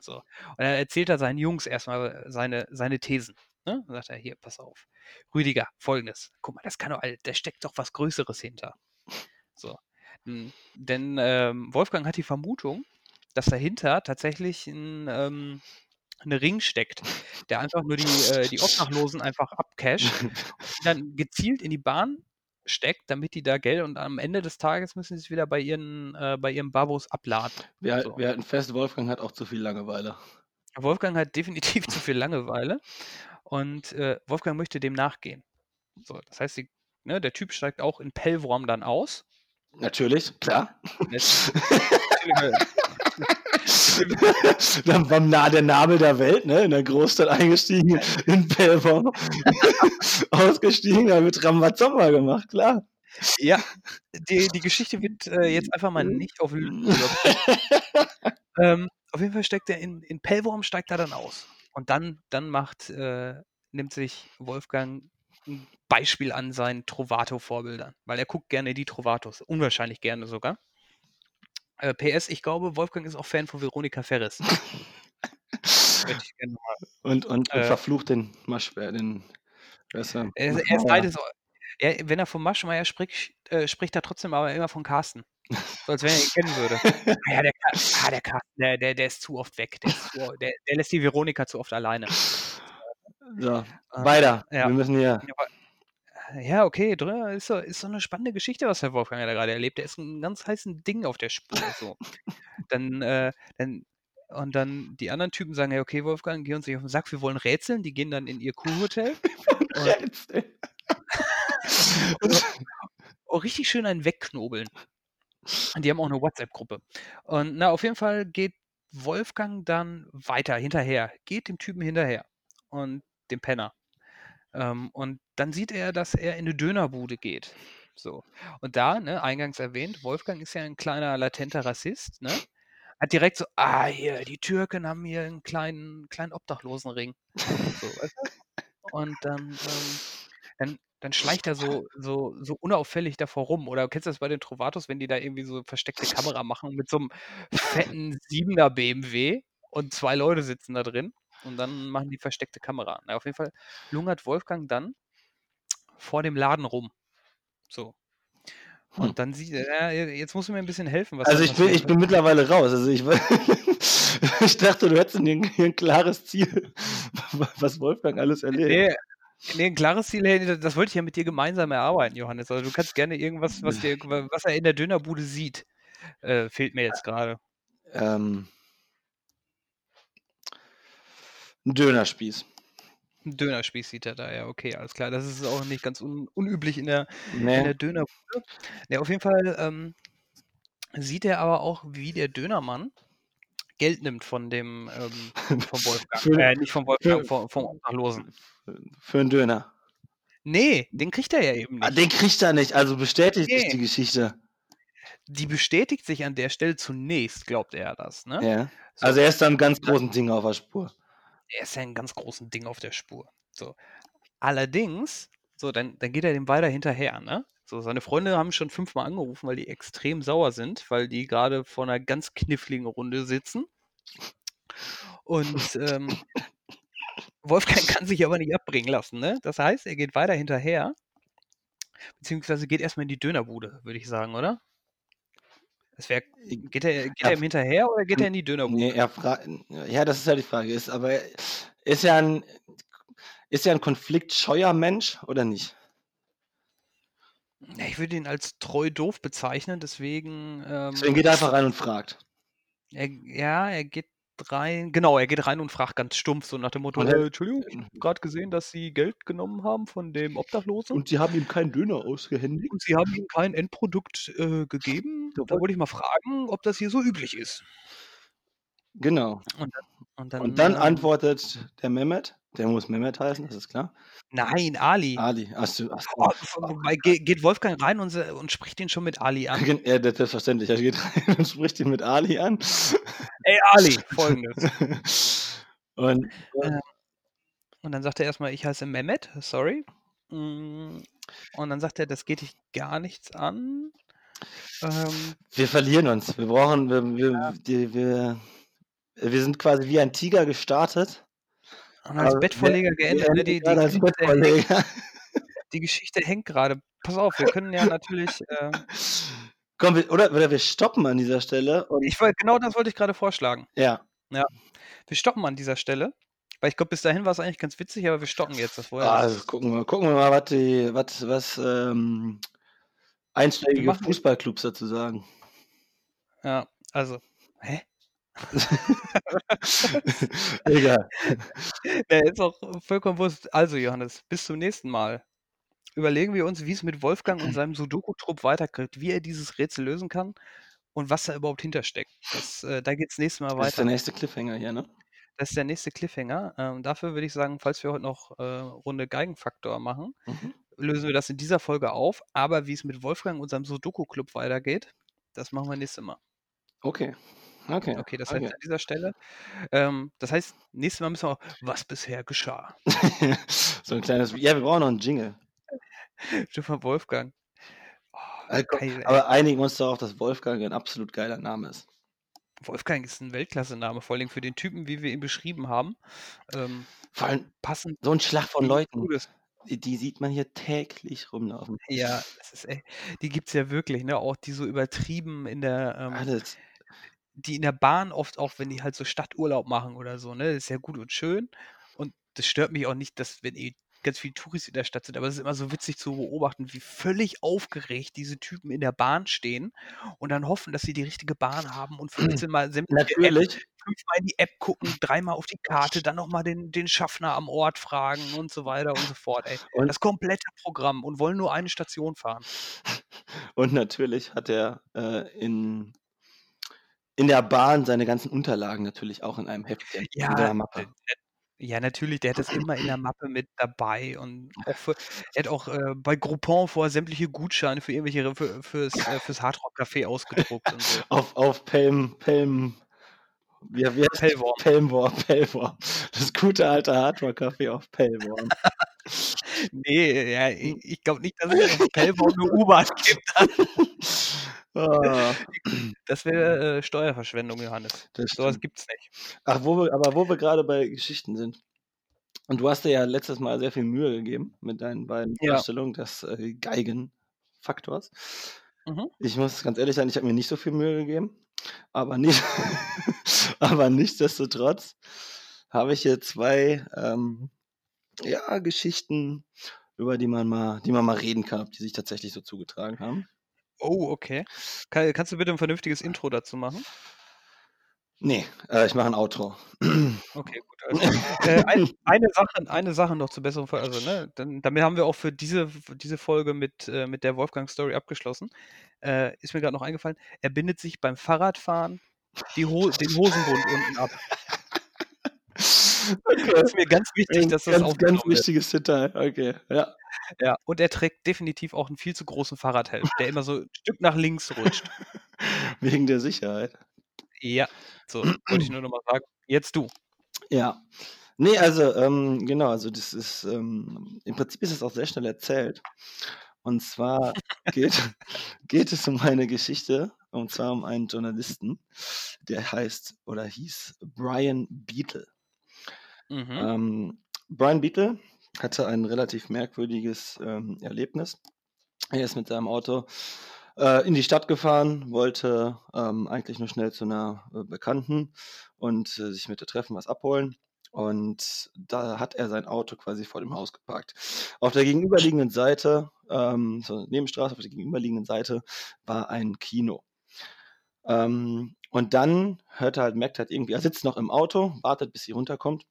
So. Und dann erzählt er seinen Jungs erst mal seine seine Thesen, ne? Dann sagt er: „Hier, pass auf. Rüdiger, Folgendes. Guck mal, das kann doch da steckt doch was Größeres hinter.“ So. Hm, denn, ähm, Wolfgang hat die Vermutung, dass dahinter tatsächlich 'n ähm, 'n Ring steckt, der einfach nur die äh, die Obdachlosen einfach abcasht und dann gezielt in die Bahn steckt, damit die da Geld und am Ende des Tages müssen sie's wieder bei ihren äh, bei ihren Babos abladen. Wir So. wir halten fest, Wolfgang hat auch zu viel Langeweile. Wolfgang hat definitiv zu viel Langeweile Und äh, Wolfgang möchte dem nachgehen. So, das heißt, die, ne, der Typ steigt auch in Pellworm dann aus. Natürlich, klar. Dann war nah der Nabel der Welt, ne? In der Großstadt eingestiegen, in Pellworm ausgestiegen, da wird Rambazamba gemacht, klar. Ja, die, die Geschichte wird äh, jetzt einfach mal nicht auf ähm, auf jeden Fall steigt er in, in Pellworm, steigt er dann aus. Und dann, dann macht, äh, nimmt sich Wolfgang ein Beispiel an seinen Trovato-Vorbildern, weil er guckt gerne die Trovatos, unwahrscheinlich gerne sogar. Äh, PS, ich glaube, Wolfgang ist auch Fan von Veronika Ferris. Und, und, und Äh. verflucht den Maschbär, den. wer ist er? Er, ist beides. Er, wenn er von Maschmeyer spricht, äh, spricht er trotzdem aber immer von Carsten. So als wenn er ihn kennen würde. Ah ja, der, ah, der Carsten, der, der, der ist zu oft weg. Der, zu, der, der lässt die Veronika zu oft alleine. So, weiter. ja. Wir müssen hier. Ja, okay, dr- ist so, ist so eine spannende Geschichte, was der Wolfgang da gerade erlebt. Der ist ein ganz heißen Ding auf der Spur. So. dann, äh, dann, und dann die anderen Typen sagen, ja, okay, Wolfgang, geh uns nicht auf den Sack, wir wollen rätseln. Die gehen dann in ihr Kurhotel. Und, oh, richtig schön einen wegknobeln. Und die haben auch eine WhatsApp-Gruppe. Und na, auf jeden Fall geht Wolfgang dann weiter hinterher, geht dem Typen hinterher und dem Penner. Ähm, und dann sieht er, dass er in eine Dönerbude geht. So. Und da, ne, eingangs erwähnt, Wolfgang ist ja ein kleiner latenter Rassist, ne? Hat direkt so, ah, hier, die Türken haben hier einen kleinen, kleinen Obdachlosenring. So? Und dann, ähm, dann, dann schleicht er so, so, so unauffällig davor rum. Oder kennst du das bei den Trovatos, wenn die da irgendwie so versteckte Kamera machen mit so einem fetten 7er BMW und zwei Leute sitzen da drin und dann machen die versteckte Kamera. Na, auf jeden Fall lungert Wolfgang dann vor dem Laden rum. So. Und Hm. dann sieht er, ja, jetzt musst du mir ein bisschen helfen. Was Also ich bin, ich bin mittlerweile raus. Also ich, ich dachte, du hättest ein, ein klares Ziel, was Wolfgang alles erlebt. Nee, nee, ein klares Ziel, das wollte ich ja mit dir gemeinsam erarbeiten, Johannes. Also du kannst gerne irgendwas, was, dir, was er in der Dönerbude sieht, äh, fehlt mir jetzt gerade. Ähm, ein Dönerspieß. Ein Dönerspieß sieht er da, ja, okay, alles klar. Das ist auch nicht ganz un unüblich in der, in Nee. der Dönerbude. Ja, auf jeden Fall ähm, sieht er aber auch, wie der Dönermann Geld nimmt von dem, ähm, vom Wolfgang. Für- äh, nicht vom Wolfgang, für- vom, vom Obdachlosen. Für einen Döner. Nee, den kriegt er ja eben Ah, nicht. den kriegt er nicht, also bestätigt sich Nee. die Geschichte. Die bestätigt sich an der Stelle zunächst, glaubt er das, ne? Ja. So. Also er ist da einem ganz großen Ding auf der Spur. Er ist ja ein ganz großen Ding auf der Spur. So. Allerdings, so, dann, dann geht er dem weiter hinterher, ne? So, seine Freunde haben schon fünfmal angerufen, weil die extrem sauer sind, weil die gerade vor einer ganz kniffligen Runde sitzen. Und ähm, Wolfgang kann sich aber nicht abbringen lassen, ne? Das heißt, er geht weiter hinterher, beziehungsweise geht erstmal in die Dönerbude, würde ich sagen, oder? Das wär, geht er, geht er ihm hinterher oder geht er in die Dönerbude? Nee, er fragt. Ja, das ist ja die Frage. Ist, aber er- ist ja ein, ist ja ein konfliktscheuer Mensch oder nicht? Ja, Ich würde ihn als treu doof bezeichnen, deswegen. Ähm, Deswegen geht er einfach rein und fragt. er, ja, er geht rein. Genau, er geht rein und fragt ganz stumpf, so nach dem Motto: Und äh, Entschuldigung, ich habe gerade gesehen, dass Sie Geld genommen haben von dem Obdachlosen und, sie haben ihm keinen Döner ausgehändigt. Sie haben ihm kein Endprodukt äh, gegeben. Da wollte ich mal fragen, ob das hier so üblich ist. Genau. Und dann, Und dann ähm, antwortet der Mehmet, der muss Mehmet heißen, das ist klar. Nein, Ali. Ali. Achso, achso. Oh, wobei, ge- geht Wolfgang rein und, und spricht ihn schon mit Ali an. Ja, das ist selbstverständlich. Er geht rein und spricht ihn mit Ali an. Ey, Ali, folgendes. Und Äh, Und dann sagt er erstmal, ich heiße Mehmet, sorry. Mm, Und dann sagt er, das geht dich gar nichts an. Ähm, wir verlieren uns. Wir brauchen, wir, wir, die, wir, wir sind quasi wie ein Tiger gestartet. Und als Aber Bettvorleger wir- geendet. wir Ne? Die, die, hängt, Bettvorleger. die Geschichte hängt gerade. Pass auf, wir können ja natürlich. Äh, Komm, wir, oder, oder wir stoppen an dieser Stelle. Ich wollt, genau das wollte ich gerade vorschlagen. ja. Wir stoppen an dieser Stelle. Weil ich glaube, bis dahin war es eigentlich ganz witzig, aber wir stoppen jetzt. Das vorher. Also gucken wir, gucken wir mal, was die, was, was ähm, einschlägige Fußballclubs dazu sagen. Ja, also. Hä? Egal. Ne, ist auch vollkommen Wurst. Also, Johannes, bis zum nächsten Mal. Überlegen wir uns, wie es mit Wolfgang und seinem Sudoku-Trupp weitergeht, wie er dieses Rätsel lösen kann und was da überhaupt hintersteckt. Das, äh da geht's nächstes Mal Das ist der weiter. nächste Cliffhanger hier, ne? Das ist der nächste Cliffhanger. Ähm, dafür würde ich sagen, falls wir heute noch, äh, Runde Geigenfaktor machen, Mhm. lösen wir das in dieser Folge auf. Aber wie es mit Wolfgang und seinem Sudoku-Club weitergeht, das machen wir nächstes Mal. Okay. Okay. Okay, das heißt Okay. an dieser Stelle ähm, das heißt, nächstes Mal müssen wir auch was bisher geschah. So 'n kleines ja, wir brauchen noch 'n Jingle. Stefan Wolfgang. Oh, komm, geil, aber einigen uns darauf, dass Wolfgang ein absolut geiler Name ist. Wolfgang ist 'n Weltklasse-Name, vor allen Dingen für den Typen, wie wir ihn beschrieben haben. Ähm, Vor allem passend so 'n Schlag von Leuten, das die sieht man hier täglich rumlaufen. Ja, das ist ey, die gibt's ja wirklich, ne? Auch die so übertrieben in der, ähm Alles. Die in der Bahn oft auch, wenn die halt so Stadturlaub machen oder so, ne? Ist ja gut und schön. Und das stört mich auch nicht, dass wenn eh ganz viele Touris in der Stadt sind, aber es ist immer so witzig zu beobachten, wie völlig aufgeregt diese Typen in der Bahn stehen und dann hoffen, dass sie die richtige Bahn haben und 15 Mal sämtliche App Natürlich. fünfmal in die App gucken, dreimal auf die Karte, dann noch mal den den Schaffner am Ort fragen und so weiter und so fort, ey. Und Das komplette Programm und wollen nur eine Station fahren. Und natürlich hat er, äh, in in der Bahn seine ganzen Unterlagen natürlich auch in einem Heftchen, in Ja, seiner d Mappe. ja, natürlich, der hat das immer in der Mappe mit dabei und auch für er hat auch, äh, bei Groupon vorher sämtliche Gutscheine für irgendwelche für fürs äh, fürs Hardrock-Café ausgedruckt und so. Auf auf Pelm Pelm wie wie heißt Pellworm. Pelmworm, Pellworm. Das gute alte Hardrock-Café auf Pellworm. Ne, ja, i Hm. ich glaube nicht, dass es auf Pellworm 'ne U-Bahn gibt. Ah. Das wäre, äh, Steuerverschwendung, Johannes. Das So was stimmt. gibt's nicht. Ach, wo wir aber wo wir grade bei Geschichten sind. Und du hast dir ja letztes Mal sehr viel Mühe gegeben mit deinen beiden Ja. Darstellungen des, äh, Geigenfaktors. Mhm. Ich muss ganz ehrlich sein, ich habe mir nicht so viel Mühe gegeben, aber nicht aber nichtsdestotrotz habe ich hier 2, ähm, ja, Geschichten, über die man mal die man mal reden kann, ob die sich tatsächlich so zugetragen haben. Oh, okay. Ka kannst du bitte 'n vernünftiges Intro dazu machen? Ne, äh, ich mache 'n Outro. Okay, gut, klar. Äh, ein eine Sache eine Sache noch zur besseren Ver also, ne, dann damit haben wir auch für diese f diese Folge mit äh, mit der Wolfgang-Story abgeschlossen. Äh, ist mir grad noch eingefallen, er bindet sich beim Fahrradfahren Ho den Hosenbund unten ab. Okay. Das ist mir ganz wichtig, Ein dass das ganz, ganz aufgenommen wird. wichtiges Detail. Okay, ja. Ja, und er trägt definitiv auch 'n viel zu großen Fahrradhelm, der immer so 'n Stück nach links rutscht. Wegen der Sicherheit. Ja, so, wollte ich nur noch mal sagen. Jetzt du. Ja. Ne, also, ähm, genau, also das ist, ähm im Prinzip ist es auch sehr schnell erzählt. Und zwar geht geht es um eine Geschichte, und zwar um einen Journalisten, der heißt oder hieß Brian Beatle. Mhm. Ähm, Brian Beatle hatte ein relativ merkwürdiges, ähm, Erlebnis. Er ist mit seinem Auto, äh, in die Stadt gefahren, wollte, ähm, eigentlich nur schnell zu 'ner, äh, Bekannten und, äh, sich mit ihr treffen, was abholen. Und da hat er sein Auto quasi vor dem Haus geparkt. Auf der gegenüberliegenden Seite, ähm, so 'ne Nebenstraße, auf der gegenüberliegenden Seite war ein Kino. Ähm, und dann hört er halt merkt halt irgendwie er sitzt noch im Auto, wartet, bis sie runterkommt.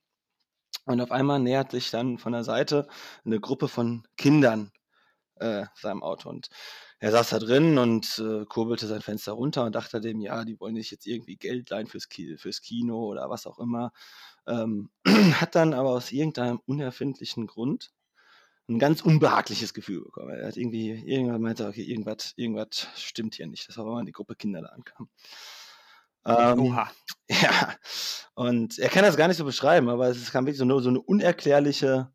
Und auf einmal nähert sich dann von der Seite 'ne Gruppe von Kindern, äh, seinem Auto. Und er saß da drin und, äh, kurbelte sein Fenster runter und dachte dem: „Ja, die wollen sich jetzt irgendwie Geld leihen fürs Ki fürs Kino oder was auch immer.“ Ähm, hat dann aber aus irgendeinem unerfindlichen Grund 'n ganz unbehagliches Gefühl bekommen. Er hat irgendwie irgendwann meinte „Okay, irgendwas irgendwas stimmt hier nicht.“ Das war, wenn die Gruppe Kinder da ankam. Ähm, Oha. ja, und er kann das gar nicht so beschreiben, aber es kam wirklich so 'ne so 'ne unerklärliche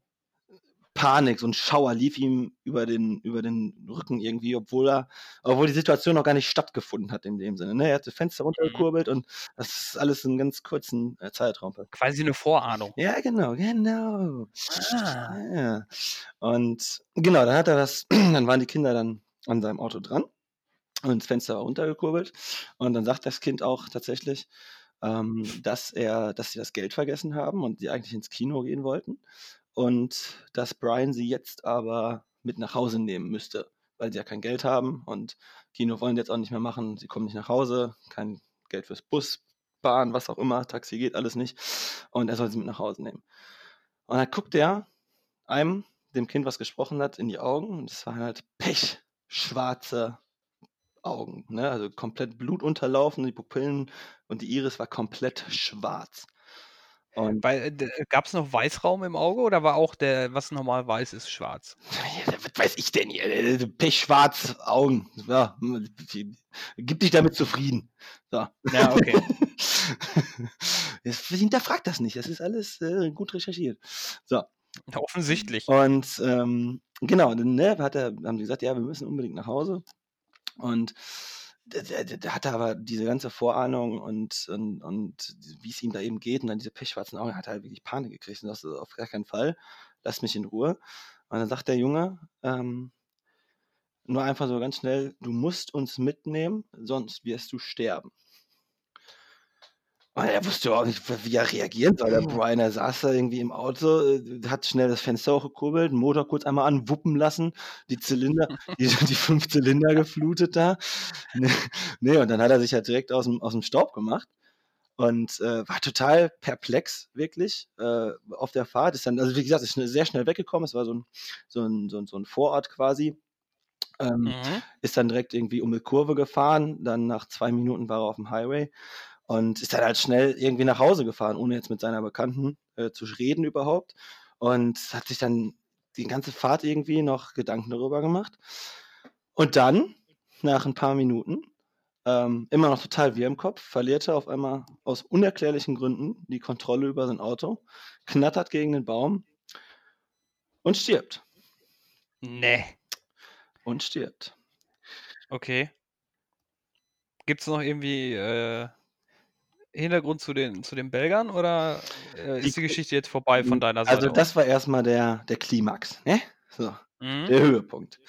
Panik, so 'n Schauer lief ihm über den über den Rücken irgendwie, obwohl er obwohl die Situation noch gar nicht stattgefunden hat in dem Sinne, ne? Er hat das Fenster Mhm. runtergekurbelt und das ist alles in ganz kurzen, äh, Zeitraum. Quasi 'ne Vorahnung. Ja, genau, genau. Ah. Ja. Und genau, dann hat er das dann waren die Kinder dann an seinem Auto dran und das Fenster war runtergekurbelt. Und dann sagt das Kind auch tatsächlich, ähm, dass er dass sie das Geld vergessen haben und sie eigentlich ins Kino gehen wollten und dass Brian sie jetzt aber mit nach Hause nehmen müsste, weil sie ja kein Geld haben und Kino wollen die jetzt auch nicht mehr machen. Sie kommen nicht nach Hause, kein Geld fürs Bus Bahn, was auch immer, Taxi geht alles nicht. Und er soll sie mit nach Hause nehmen. Und dann guckt er einem, dem Kind, was gesprochen hat, in die Augen. Und es waren halt pechschwarze Augen. Ne? Also komplett blutunterlaufen, die Pupillen und die Iris war komplett schwarz. Und Gab es noch Weißraum im Auge oder war auch der, was normal weiß ist, schwarz? Ja, was weiß ich denn hier? Äh, Pechschwarz Augen. Ja, gib dich damit zufrieden. So. Ja, okay. hinterfragt das nicht. Das ist alles äh, gut recherchiert. So. Offensichtlich. Und ähm, genau, dann ne, hat er, haben die gesagt, ja, wir müssen unbedingt nach Hause. Und der, der, der, hatte aber diese ganze Vorahnung und, und, und wie es ihm da eben geht und dann diese pechschwarzen Augen, hat er halt wirklich Panik gekriegt und sagte, auf gar keinen Fall, lass mich in Ruhe. Und dann sagt der Junge, ähm, nur einfach so ganz schnell, du musst uns mitnehmen, sonst wirst du sterben. Und er wusste auch nicht, wie er reagieren soll. Der Brian, er saß da irgendwie im Auto, äh, hat schnell das Fenster hochgekurbelt, den Motor kurz einmal anwuppen lassen, die Zylinder, die, die fünf Zylinder geflutet da. Nee, nee, und dann hat er sich halt direkt aus dem, aus dem Staub gemacht und äh, war total perplex, wirklich, äh, auf der Fahrt. Ist dann, also wie gesagt, ist sehr schnell weggekommen. Es war so ein, so ein, so ein, so ein Vorort quasi. Ähm, mhm. Ist dann direkt irgendwie um eine Kurve gefahren. Dann nach zwei Minuten war er auf dem Highway und ist dann halt schnell irgendwie nach Hause gefahren, ohne jetzt mit seiner Bekannten äh, zu reden überhaupt. Und hat sich dann die ganze Fahrt irgendwie noch Gedanken darüber gemacht. Und dann, nach ein paar Minuten, ähm, immer noch total wie im Kopf, verliert er auf einmal aus unerklärlichen Gründen die Kontrolle über sein Auto, knattert gegen den Baum und stirbt. Nee. Und stirbt. Okay. Gibt es noch irgendwie äh, Hintergrund zu den, zu den Belgern oder äh, ist die Geschichte jetzt vorbei von deiner also Seite? Also das war erstmal der, der Klimax, ne? So, mhm. der Höhepunkt.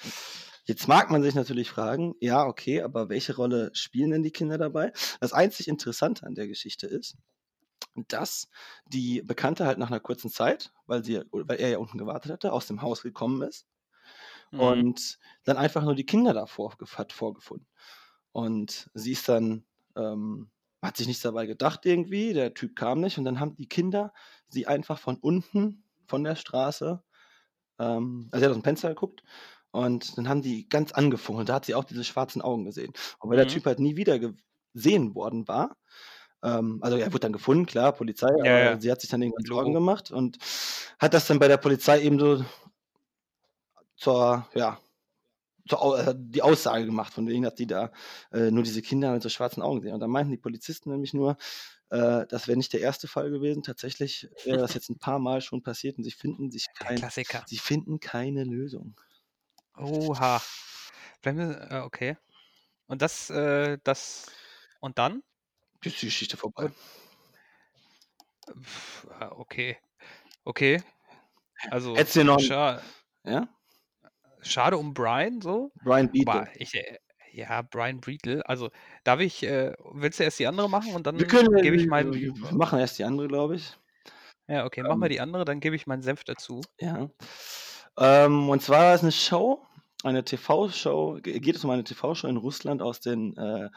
Jetzt mag man sich natürlich fragen, ja, okay, aber welche Rolle spielen denn die Kinder dabei? Das einzig Interessante an der Geschichte ist, dass die Bekannte halt nach einer kurzen Zeit, weil, sie, weil er ja unten gewartet hatte, aus dem Haus gekommen ist mhm. und dann einfach nur die Kinder davor hat vorgefunden. Und sie ist dann ähm, hat sich nichts dabei gedacht irgendwie, der Typ kam nicht und dann haben die Kinder sie einfach von unten, von der Straße, ähm, also er hat aus dem Fenster geguckt und dann haben die ganz und da hat sie auch diese schwarzen Augen gesehen. Und weil mhm. der Typ halt nie wieder gesehen worden war, ähm, also er wurde dann gefunden, klar, Polizei, ja, aber ja. sie hat sich dann irgendwann Sorgen gemacht und hat das dann bei der Polizei eben so zur, ja, die Aussage gemacht, von wegen, dass die da äh, nur diese Kinder mit so schwarzen Augen sehen. Und da meinten die Polizisten nämlich nur, äh, das wäre nicht der erste Fall gewesen. Tatsächlich wäre das jetzt ein paar Mal schon passiert und sie finden sich kein, sie finden keine Lösung. Oha. Äh, okay. Und das, äh, das, und dann? Ist die Geschichte vorbei. Okay. Okay. Also, Hättest du noch, ja? Schade um Brian so. Brian Beatle. Ich, äh, ja, Brian Beatle. Also, darf ich, äh, willst du erst die andere machen und dann gebe ich meinen. Wir machen erst die andere, glaube ich. Ja, okay, mach ähm, mal die andere, dann gebe ich meinen Senf dazu. Ja. Ähm, und zwar ist eine Show, eine TV-Show, geht es um eine TV-Show in Russland aus den äh,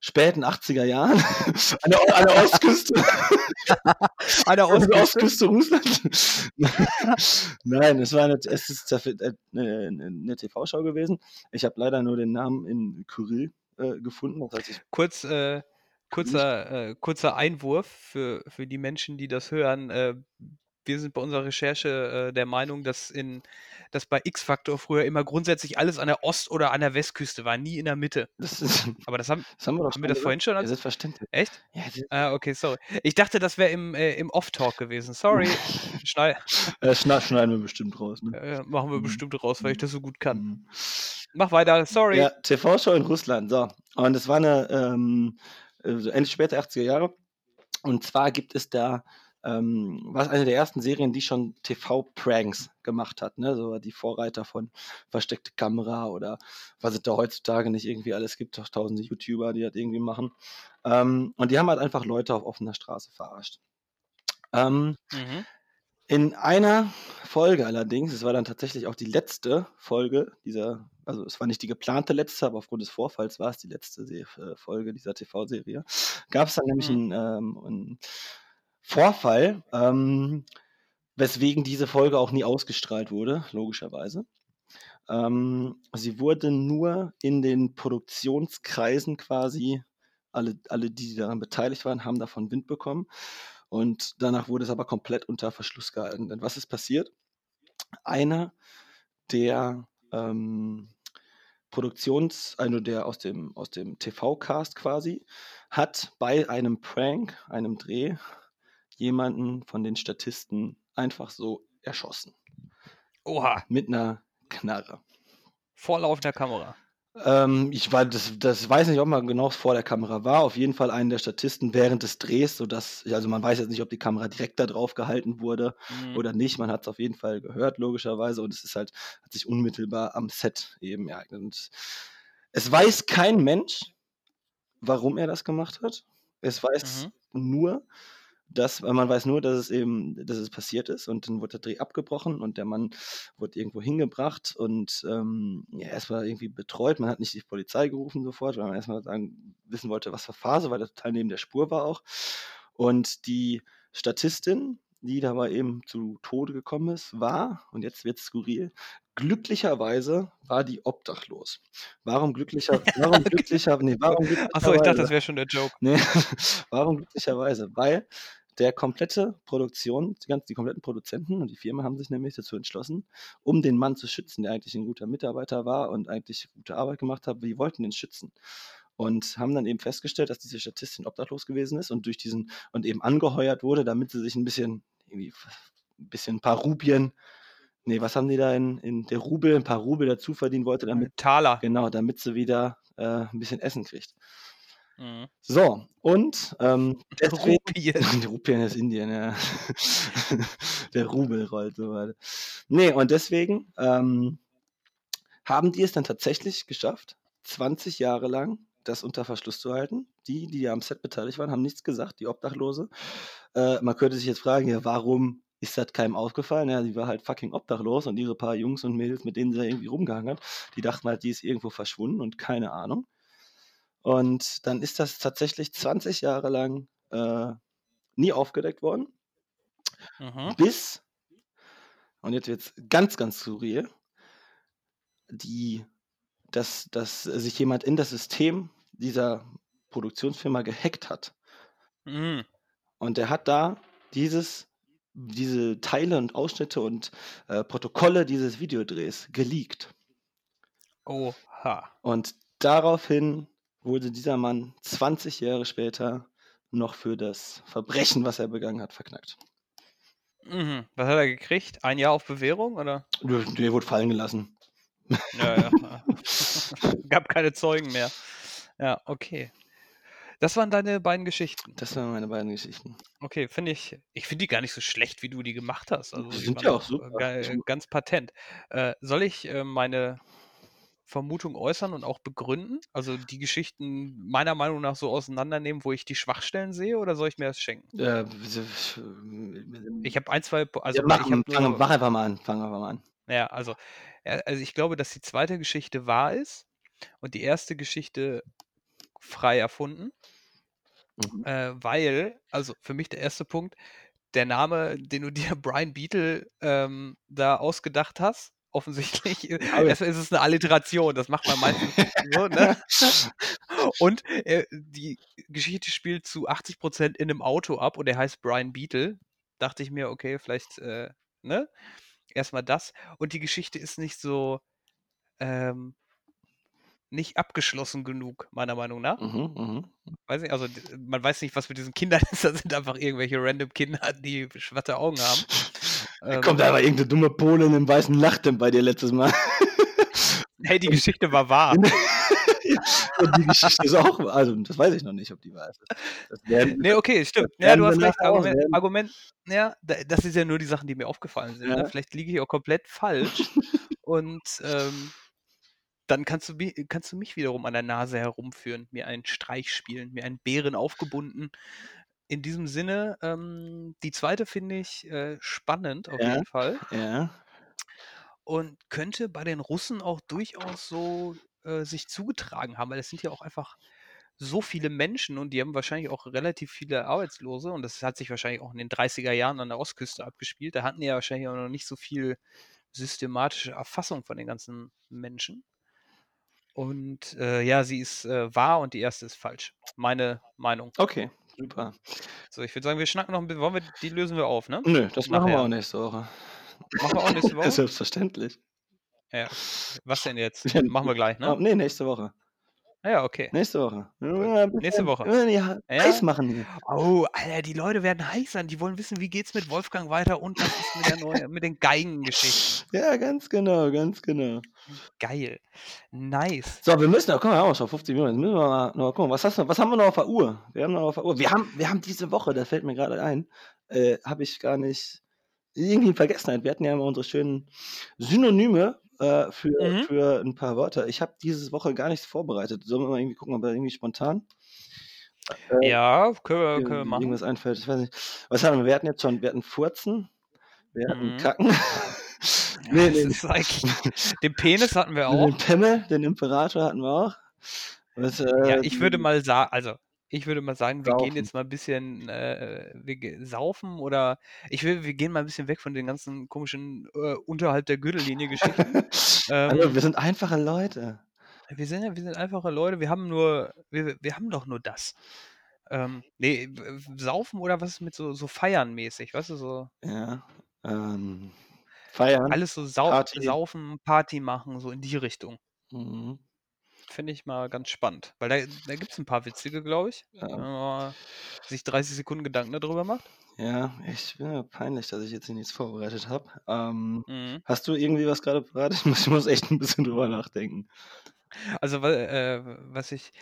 späten 80er Jahren an, der, an der Ostküste. an der Ostküste, Ostküste Russland. Nein, es war eine, es ist eine, eine TV-Show gewesen. Ich habe leider nur den Namen in Kyrill äh, gefunden. Das heißt, Kurz, äh, kurzer, äh, kurzer Einwurf für, für die Menschen, die das hören. Wir sind bei unserer Recherche äh, der Meinung, dass in dass bei X-Factor früher immer grundsätzlich alles an der Ost- oder an der Westküste war, nie in der Mitte. Das ist, Aber das haben, das haben wir, doch haben wir das vorhin schon? Ja, selbstverständlich. Echt? Ja, ah, okay, sorry. Ich dachte, das wäre im, äh, im Off-Talk gewesen. Sorry. Schneid äh, schneiden wir bestimmt raus. Ne? Äh, machen wir mhm. bestimmt raus, weil ich das so gut kann. Mhm. Mach weiter, sorry. Ja, TV-Show in Russland. So. Und es war eine ähm, Ende später 80er Jahre. Und zwar gibt es da ähm, war es eine der ersten Serien, die schon TV-Pranks gemacht hat, ne? So die Vorreiter von versteckte Kamera oder was es da heutzutage nicht irgendwie alles gibt, doch tausende YouTuber, die das irgendwie machen. Ähm, und die haben halt einfach Leute auf offener Straße verarscht. Ähm, mhm. In einer Folge allerdings, es war dann tatsächlich auch die letzte Folge dieser, also es war nicht die geplante letzte, aber aufgrund des Vorfalls war es die letzte Se äh, Folge dieser TV-Serie, gab es dann nämlich Mhm. einen, ähm, 'n Vorfall, ähm, weswegen diese Folge auch nie ausgestrahlt wurde, logischerweise. Ähm, sie wurde nur in den Produktionskreisen quasi alle alle, die daran beteiligt waren, haben davon Wind bekommen und danach wurde es aber komplett unter Verschluss gehalten. Denn was ist passiert? Einer der, ähm, Produktions also der aus dem aus dem TV-Cast quasi, hat bei einem Prank, einem Dreh, jemanden von den Statisten einfach so erschossen. Oha. Mit 'ner Knarre. Vor laufender Kamera. Ähm, ich war das das weiß nicht, ob man genau vor der Kamera war. Auf jeden Fall einen der Statisten während des Drehs, sodass also man weiß jetzt nicht, ob die Kamera direkt da drauf gehalten wurde Mhm. oder nicht. Man hat's auf jeden Fall gehört, logischerweise, und es ist halt hat sich unmittelbar am Set eben ereignet. Und es weiß kein Mensch, warum er das gemacht hat. Es weiß Mhm. nur, dass man weiß nur, dass es eben dass es passiert ist und dann wurde der Dreh abgebrochen und der Mann wurde irgendwo hingebracht und, ähm, ja, erst mal irgendwie betreut. Man hat nicht die Polizei gerufen sofort, weil man erst mal sagen wissen wollte, was für Phase, weil er total neben der Spur war auch. Und die Statistin, die dabei eben zu Tode gekommen ist, war und jetzt wird's skurril, glücklicherweise war die obdachlos. Warum glücklicher warum glücklicher ne, warum Ach so, ich dachte, glücklicherweise? das wäre schon der Joke. Ne, warum glücklicherweise? Weil der komplette Produktion die ganzen die kompletten Produzenten und die Firma haben sich nämlich dazu entschlossen, um den Mann zu schützen, der eigentlich 'n guter Mitarbeiter war und eigentlich gute Arbeit gemacht hat. Die wollten den schützen und haben dann eben festgestellt, dass diese Statistin obdachlos gewesen ist und durch diesen und eben angeheuert wurde, damit sie sich 'n bisschen irgendwie f 'n bisschen 'n paar Rupien ne, was haben die da in in der Rubel 'n paar Rubel dazu verdienen wollte, damit Taler. genau, damit sie wieder, äh, 'n bisschen Essen kriegt. Mhm. So, und, ähm, deswegen Rupien. Rupien ist Indien, ja. Der Rubel rollt so weiter. Ne, und deswegen, ähm, haben die es dann tatsächlich geschafft, 20 Jahre lang das unter Verschluss zu halten. Die, die am Set beteiligt waren, haben nichts gesagt, die Obdachlose. Äh, man könnte sich jetzt fragen: „Ja, warum ist das keinem aufgefallen?“ Ja, die war halt fucking obdachlos und ihre paar Jungs und Mädels, mit denen sie da irgendwie rumgehangen hat, die dachten halt, die ist irgendwo verschwunden und keine Ahnung. Und dann ist das tatsächlich 20 Jahre lang, äh, nie aufgedeckt worden. Mhm. Bis und jetzt wird's ganz, ganz skurril die dass dass sich jemand in das System dieser Produktionsfirma gehackt hat. Mhm. Und der hat da dieses diese Teile und Ausschnitte und, äh, Protokolle dieses Videodrehs geleakt. Oha. Und daraufhin wurde dieser Mann 20 Jahre später noch für das Verbrechen, was er begangen hat, verknackt. Mhm. Was hat er gekriegt? 1 Jahr auf Bewährung, oder? Der wurde fallen gelassen. Ja, ja. Gab keine Zeugen mehr. Ja, okay. Das waren deine beiden Geschichten. Das waren meine beiden Geschichten. Okay, finde ich ich finde die gar nicht so schlecht, wie du die gemacht hast. Also, Die sind ja auch super. äh, ga ganz patent. Äh, soll ich, äh, meine Vermutung äußern und auch begründen? Also, die Geschichten meiner Meinung nach so auseinandernehmen, wo ich die Schwachstellen sehe, oder soll ich mir das schenken? Äh, Ich habe 1, 2 po also, ja, ich mach, habe fang nur mach einfach mal an. Fang einfach mal an. Ja, also äh, also, ich glaube, dass die 2. Geschichte wahr ist und die 1. Geschichte frei erfunden. Mhm. Äh, weil also, für mich der 1. Punkt, der Name, den du dir Brian Beetle, ähm, da ausgedacht hast, offensichtlich, äh, erst mal ist es 'ne Alliteration, das macht man meistens so, ne? Und, äh, die Geschichte spielt zu 80% in 'nem Auto ab und er heißt Brian Beetle. Dachte ich mir, okay, vielleicht, äh, ne? Erst mal das. Und die Geschichte ist nicht so, ähm nicht abgeschlossen genug, meiner Meinung nach. Mhm, mhm. Weiß nicht, also, man weiß nicht, was mit diesen Kindern ist. Das sind einfach irgendwelche random Kinder, die schwarze Augen haben. Da Ähm kommt einfach irgend 'ne dumme Polin im weißen Nachthemd bei dir letztes Mal. Hey, die Geschichte war wahr. Und die Geschichte ist auch wahr. Also, das weiß ich noch nicht, ob die wahr ist. Das werden Ne, okay, stimmt. Ja, du hast recht. Argument. Argument ja, da das ist ja nur die Sachen, die mir aufgefallen sind, ne? Ja. Vielleicht liege ich auch komplett falsch und, ähm, dann kannst du kannst du mich wiederum an der Nase herumführen, mir einen Streich spielen, mir einen Bären aufgebunden in diesem Sinne, ähm, die zweite finde ich, äh, spannend auf Ja, jeden Fall. ja. Und könnte bei den Russen auch durchaus so, äh, sich zugetragen haben, weil es sind ja auch einfach so viele Menschen und die haben wahrscheinlich auch relativ viele Arbeitslose und das hat sich wahrscheinlich auch in den 30er Jahren an der Ostküste abgespielt. Da hatten die ja wahrscheinlich auch noch nicht so viel systematische Erfassung von den ganzen Menschen. Und, äh, ja, sie ist, äh, wahr und die erste ist falsch. Meine Meinung. Okay, super. So, ich würde sagen, wir schnacken noch 'n bi wollen wir die lösen wir auf, ne? Nö, das machen wir Nachher. auch nächste Woche. Machen wir auch nächste Woche? selbstverständlich. Ja, was denn jetzt? Machen wir gleich, ah, ne? ne, nächste Woche. Ah ja, okay. Nächste Woche. Ja Nächste Woche. wir ha Ja? heiß machen hier. Oh, Alter, die Leute werden heiß sein. Die wollen wissen, wie geht's mit Wolfgang weiter und was ist mit der neue mit den Geigengeschichten? Ja, ganz genau, ganz genau. Geil. Nice. So, wir müssen guck mal, wir haben auch schon 50 Minuten. Jetzt müssen wir mal noch mal gucken, was hast du was haben wir noch auf der Uhr? Wir haben noch auf der Uhr wir haben wir haben diese Woche, das fällt mir grade ein, äh, habe ich gar nicht irgendwie in Vergessenheit. Wir hatten ja immer unsere schönen Synonyme, äh, für Mhm. für 'n paar Wörter. Ich habe diese Woche gar nichts vorbereitet. Sollen wir mal irgendwie gucken, ob wir irgendwie spontan äh, Ja, können wir können wir machen. irgendwas einfällt? Ich weiß nicht. Was hatten wir? Wir hatten jetzt schon wir hatten Furzen, wir hatten Mhm. Kacken. Ja, Ne, das ne. ist eigentlich den Penis hatten wir Den auch. Pimmel, den Imperator hatten wir auch. Was, Ja, äh, ich würde mal sa also, ich würde mal sagen, wir gehen Saufen. jetzt mal 'n bisschen, äh, wir ge saufen oder ich will wir gehen mal 'n bisschen weg von den ganzen komischen, äh, unterhalb der Gürtellinie Geschichten. Ähm wir sind einfache Leute. Wir sind ja wir sind einfache Leute. Wir haben nur wir wir haben doch nur das. Ähm, ne, w saufen oder was ist mit so so feiern mäßig, weißt du, so Ja, ähm, feiern, alles so sau Party. saufen, Party machen, so in die Richtung. Mhm. Finde ich mal ganz spannend, weil da da gibt's 'n paar witzige, glaube ich, wenn Ja. man mal sich 30 Sekunden Gedanken da drüber macht. Ja, ich bin mir peinlich, dass ich jetzt hier nichts vorbereitet habe. Ähm, Mhm. hast du irgendwie was grade parat? Ich muss ich muss echt 'n bisschen drüber nachdenken. Also, äh, was ich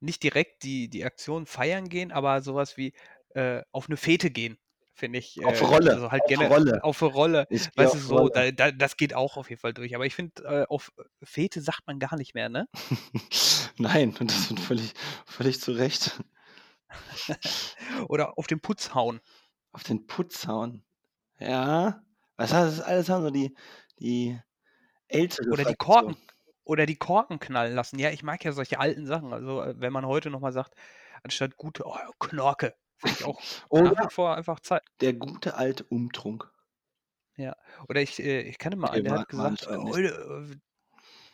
nicht direkt die die Aktion feiern gehen, aber so was wie, äh, auf 'ne Fete gehen, finde ich, Auf äh Rolle, also halt auf gene Rolle. auf Rolle, Ich weißt du, so, da da das geht auch auf jeden Fall durch. Aber ich finde, äh, auf Fete sagt man gar nicht mehr, ne? Nein, und das wird völlig völlig zu Recht. Oder auf den Putz hauen. Auf den Putz hauen. Ja, was das ist alles haben so die die ältere Oder die Fraktion. Korken oder die Korken knallen lassen. Ja, ich mag ja solche alten Sachen. Also, äh, wenn man heute noch mal sagt, anstatt gute oh, Knorke, finde ich auch nach Oder wie vor einfach Zeit. der gute alte Umtrunk. Ja, oder ich äh, ich kannte mal einen, der hat gesagt, nicht. heute, äh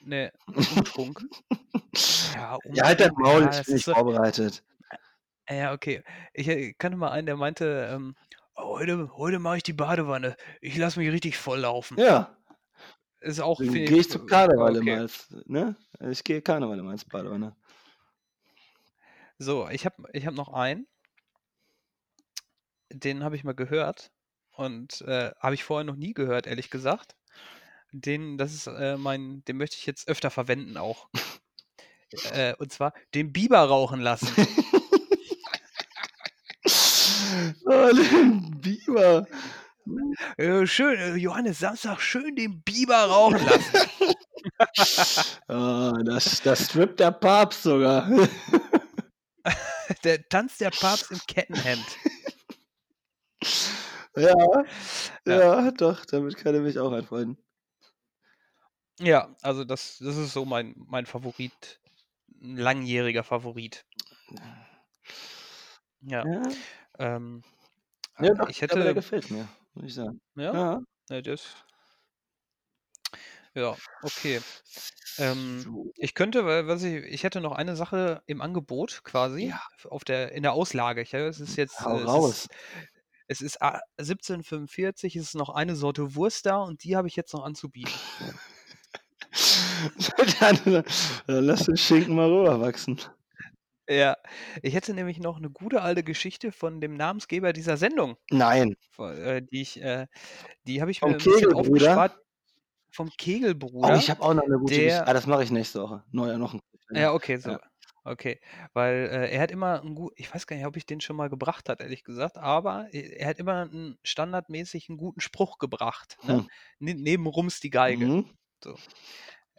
ne, Umtrunk. Ja, Ja, halt dein Umtrunk, Maul, ja, ich bin nicht so vorbereitet. ja, okay. Ich, äh, kannte mal einen, der meinte, ähm: „Heute heute mache ich die Badewanne. Ich lasse mich richtig volllaufen.“ Ja. Ist auch, Dann gehe ich ich zu äh, Karneval immer okay. als ne? Ich gehe Karneval immer als Badewanne. So, ich habe ich habe noch einen den habe ich mal gehört und, äh, habe ich vorher noch nie gehört, ehrlich gesagt. Den das ist, äh, mein den möchte ich jetzt öfter verwenden auch. Äh, und zwar den Biber rauchen lassen. Oh, den Biber. Äh, schön, äh, Johannes Samstag schön den Biber rauchen lassen. Oh, das da strippt der Papst sogar. Der tanzt der Papst im Kettenhemd. Ja, Ja. ja, doch, damit kann er mich auch anfreunden. Ja, also das das ist so mein mein Favorit 'n langjähriger Favorit. Ja. Ja. Ähm, Ja, doch, ich ich glaube, der hätte gefällt mir, muss ich sagen. Ja? Ja. Ne, das ja, okay. Ähm, ich könnte, weil was ich ich hätte noch eine Sache im Angebot quasi Ja. auf der in der Auslage. Ich ja, es ist jetzt Hau äh, es raus. ist es ist a 17:45, es ist noch eine Sorte Wurst da und die habe ich jetzt noch anzubieten. Dann lass den Schinken mal rüberwachsen. Ja, ich hätte nämlich noch 'ne gute alte Geschichte von dem Namensgeber dieser Sendung. Nein. Äh, die ich äh, die habe ich Vom mir 'n bisschen Kegelbruder? aufgespart. Vom Oh, Kegelbruder, ich habe auch noch 'ne gute Gesch der ah, das mache ich nächste Woche. Neu noch 'n Ja, okay, so. Ja. Okay, weil, äh, er hat immer 'n gu ich weiß gar nicht, ob ich den schon mal gebracht hat, ehrlich gesagt, aber er hat immer 'n standardmäßig 'n guten Spruch gebracht, ne? Hm. Ne neben Rums die Geige. Mhm. So.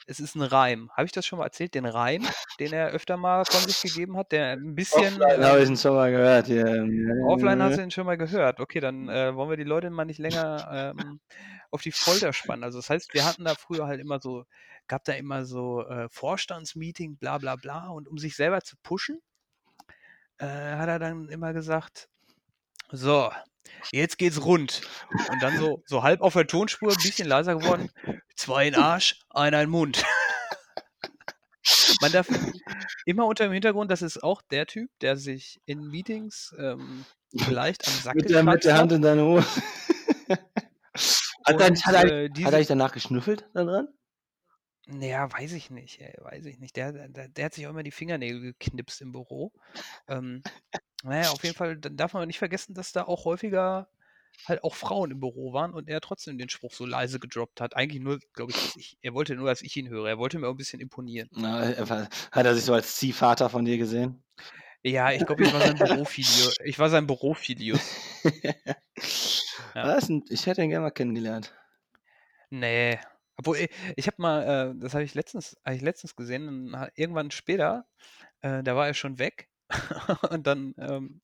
es ist ein Reim. Habe ich das schon mal erzählt, den Reim, den er öfter mal von sich gegeben hat, der ein bisschen, Offline habe ich ähm ihn schon mal gehört hier. Offline hast du ihn schon mal gehört. Okay, dann, äh, wollen wir die Leute mal nicht länger, ähm, auf die Folter spannen. Also, das heißt, wir hatten da früher halt immer so gab da immer so, äh, Vorstandsmeeting, bla bla bla und um sich selber zu pushen, äh, hat er dann immer gesagt: „So, jetzt geht's rund.“ Und dann so so halb auf der Tonspur, 'n bisschen leiser geworden: „2 in Arsch, einer in Mund.“ Man darf immer unter dem Hintergrund, das ist auch der Typ, der sich in Meetings, ähm, leicht am Sack Mit der mit der Hand in deine Hose. Hat er er äh, hat er eigentlich danach geschnüffelt da dran? Na ja, weiß ich nicht, ey, weiß ich nicht. Der der der hat sich auch immer die Fingernägel geknipst im Büro. Ähm, na ja, auf jeden Fall, dann darf man nicht vergessen, dass da auch häufiger halt auch Frauen im Büro waren und er trotzdem den Spruch so leise gedroppt hat. Eigentlich nur, glaube ich, ich er wollte nur, dass ich ihn höre. Er wollte mir auch 'n bisschen imponieren. Na, einfach hat er sich so als Ziehvater von dir gesehen? Ja, ich glaube, ich war sein Bürofilio ich war sein Bürofilius. Ja. Ich hätte ihn gern mal kennengelernt. Ne, obwohl, i ich habe mal, äh das habe ich letztens habe ich letztens gesehen, ha irgendwann später, äh, da war er schon weg und dann, ähm,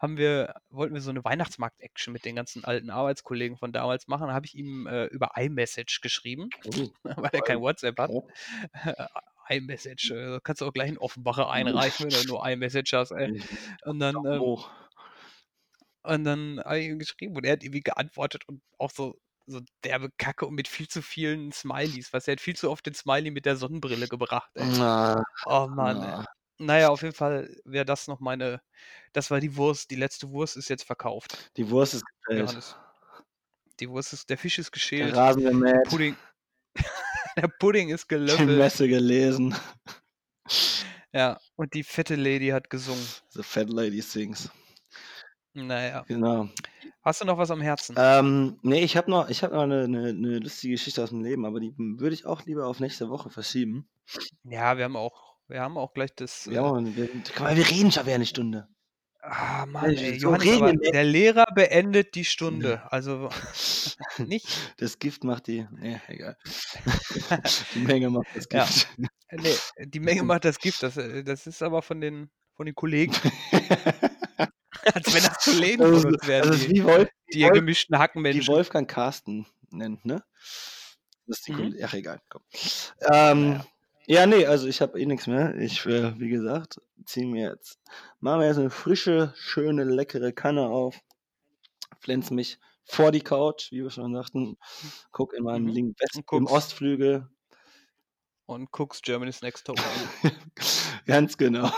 haben wir wollten wir so 'ne Weihnachtsmarkt-Action mit den ganzen alten Arbeitskollegen von damals machen. Da habe ich ihm, äh, über iMessage geschrieben, Oh, weil er kein WhatsApp hat. oh. iMessage, äh, kannst du auch gleich in Offenbacher einreichen, wenn du nur iMessage hast, ey. Und dann, ähm und dann habe ich ihm geschrieben und er hat irgendwie geantwortet und auch so so derbe Kacke und mit viel zu vielen Smileys. Du, er hat viel zu oft den Smiley mit der Sonnenbrille gebracht, ey. Na, Oh Mann, ey. na. Na ja, auf jeden Fall wäre das noch meine das war die Wurst. Die letzte Wurst ist jetzt verkauft. Die Wurst ist. Johannes. Die Wurst ist der Fisch ist Der geschält. Rasen Der gemäht. Pudding der Pudding ist Die gelöffelt. Messe gelesen. Ja, und die fette Lady hat gesungen. The Fat Lady Sings. Na ja. Genau. Hast du noch was am Herzen? Ähm, ne, ich habe noch ich habe noch 'ne 'ne 'ne lustige Geschichte aus'm Leben, aber die, würde ich auch lieber auf nächste Woche verschieben. Ja, wir haben auch wir haben auch gleich das, Wir äh haben wir mal, wir reden schon wieder 'ne Stunde. Ah, Mann, ey. Johannes, nicht. der Lehrer beendet die. Stunde. Also nicht? Das Gift macht die ne, egal. Die Menge macht das Ja. Gift. Ne, die Menge macht das Gift. Das, äh das ist aber von den von den Kollegen. Als wenn das Kollegen Das von uns wären, das ist die Wolf die ihr gemischten Hackenmenschen. Wolfgang Carsten nennt, ne? Das ist die Mhm. Ach egal, komm. Ähm, ja. ja, ne, also ich habe eh nix mehr. Ich, äh, wie gesagt, ziehe mir jetzt mache mir jetzt 'ne frische, schöne, leckere Kanne auf, pflanze mich vor die Couch, wie wir schon sagten, gucke in meinem Mhm. linken West Und im Ostflügel. und guckst Germany's Next Topmodel. Ganz genau.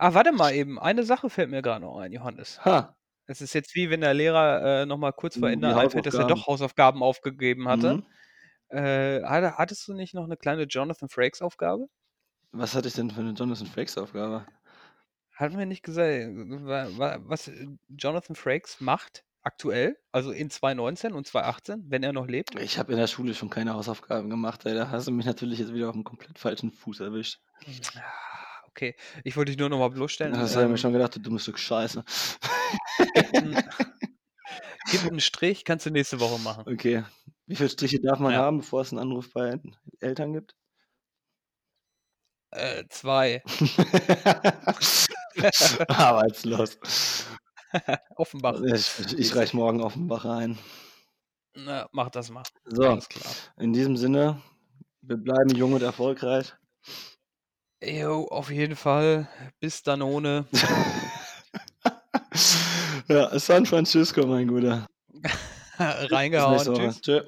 Ah, warte mal eben. Eine Sache fällt mir grad noch ein, Johannes. Ha. Es ist jetzt wie wenn der Lehrer, äh, noch mal kurz vor Uh, Ende einfällt, dass er doch Hausaufgaben aufgegeben hatte. Mhm. Äh, hatte hattest du nicht noch 'ne kleine Jonathan Frakes Aufgabe? Was hatte ich denn für 'ne Jonathan Frakes Aufgabe? Hatten wir nicht gesagt, wa wa was, äh, Jonathan Frakes macht aktuell, also in 2019 und 2018, wenn er noch lebt? Ich habe in der Schule schon keine Hausaufgaben gemacht, ey. Da hast du mich natürlich jetzt wieder auf'm komplett falschen Fuß erwischt. Ah, okay. Ich wollte dich nur noch mal bloßstellen, Das habe ich mir ähm schon gedacht, du dummes Stück Scheiße. Gib 'n gib 'n Strich, kannst du nächste Woche machen. Okay. Wie viel Striche darf man Ja. haben, bevor es 'n Anruf bei Eltern gibt? Äh, 2. Arbeitslos. Offenbach. Ich ich ich reiche morgen Offenbach ein. Na, mach das mal. So, in diesem Sinne, wir bleiben jung und erfolgreich. Jo, auf jeden Fall. Bis Danone. Ja, San Francisco, mein Guter. Reingehauen. Tschüss. Tschö.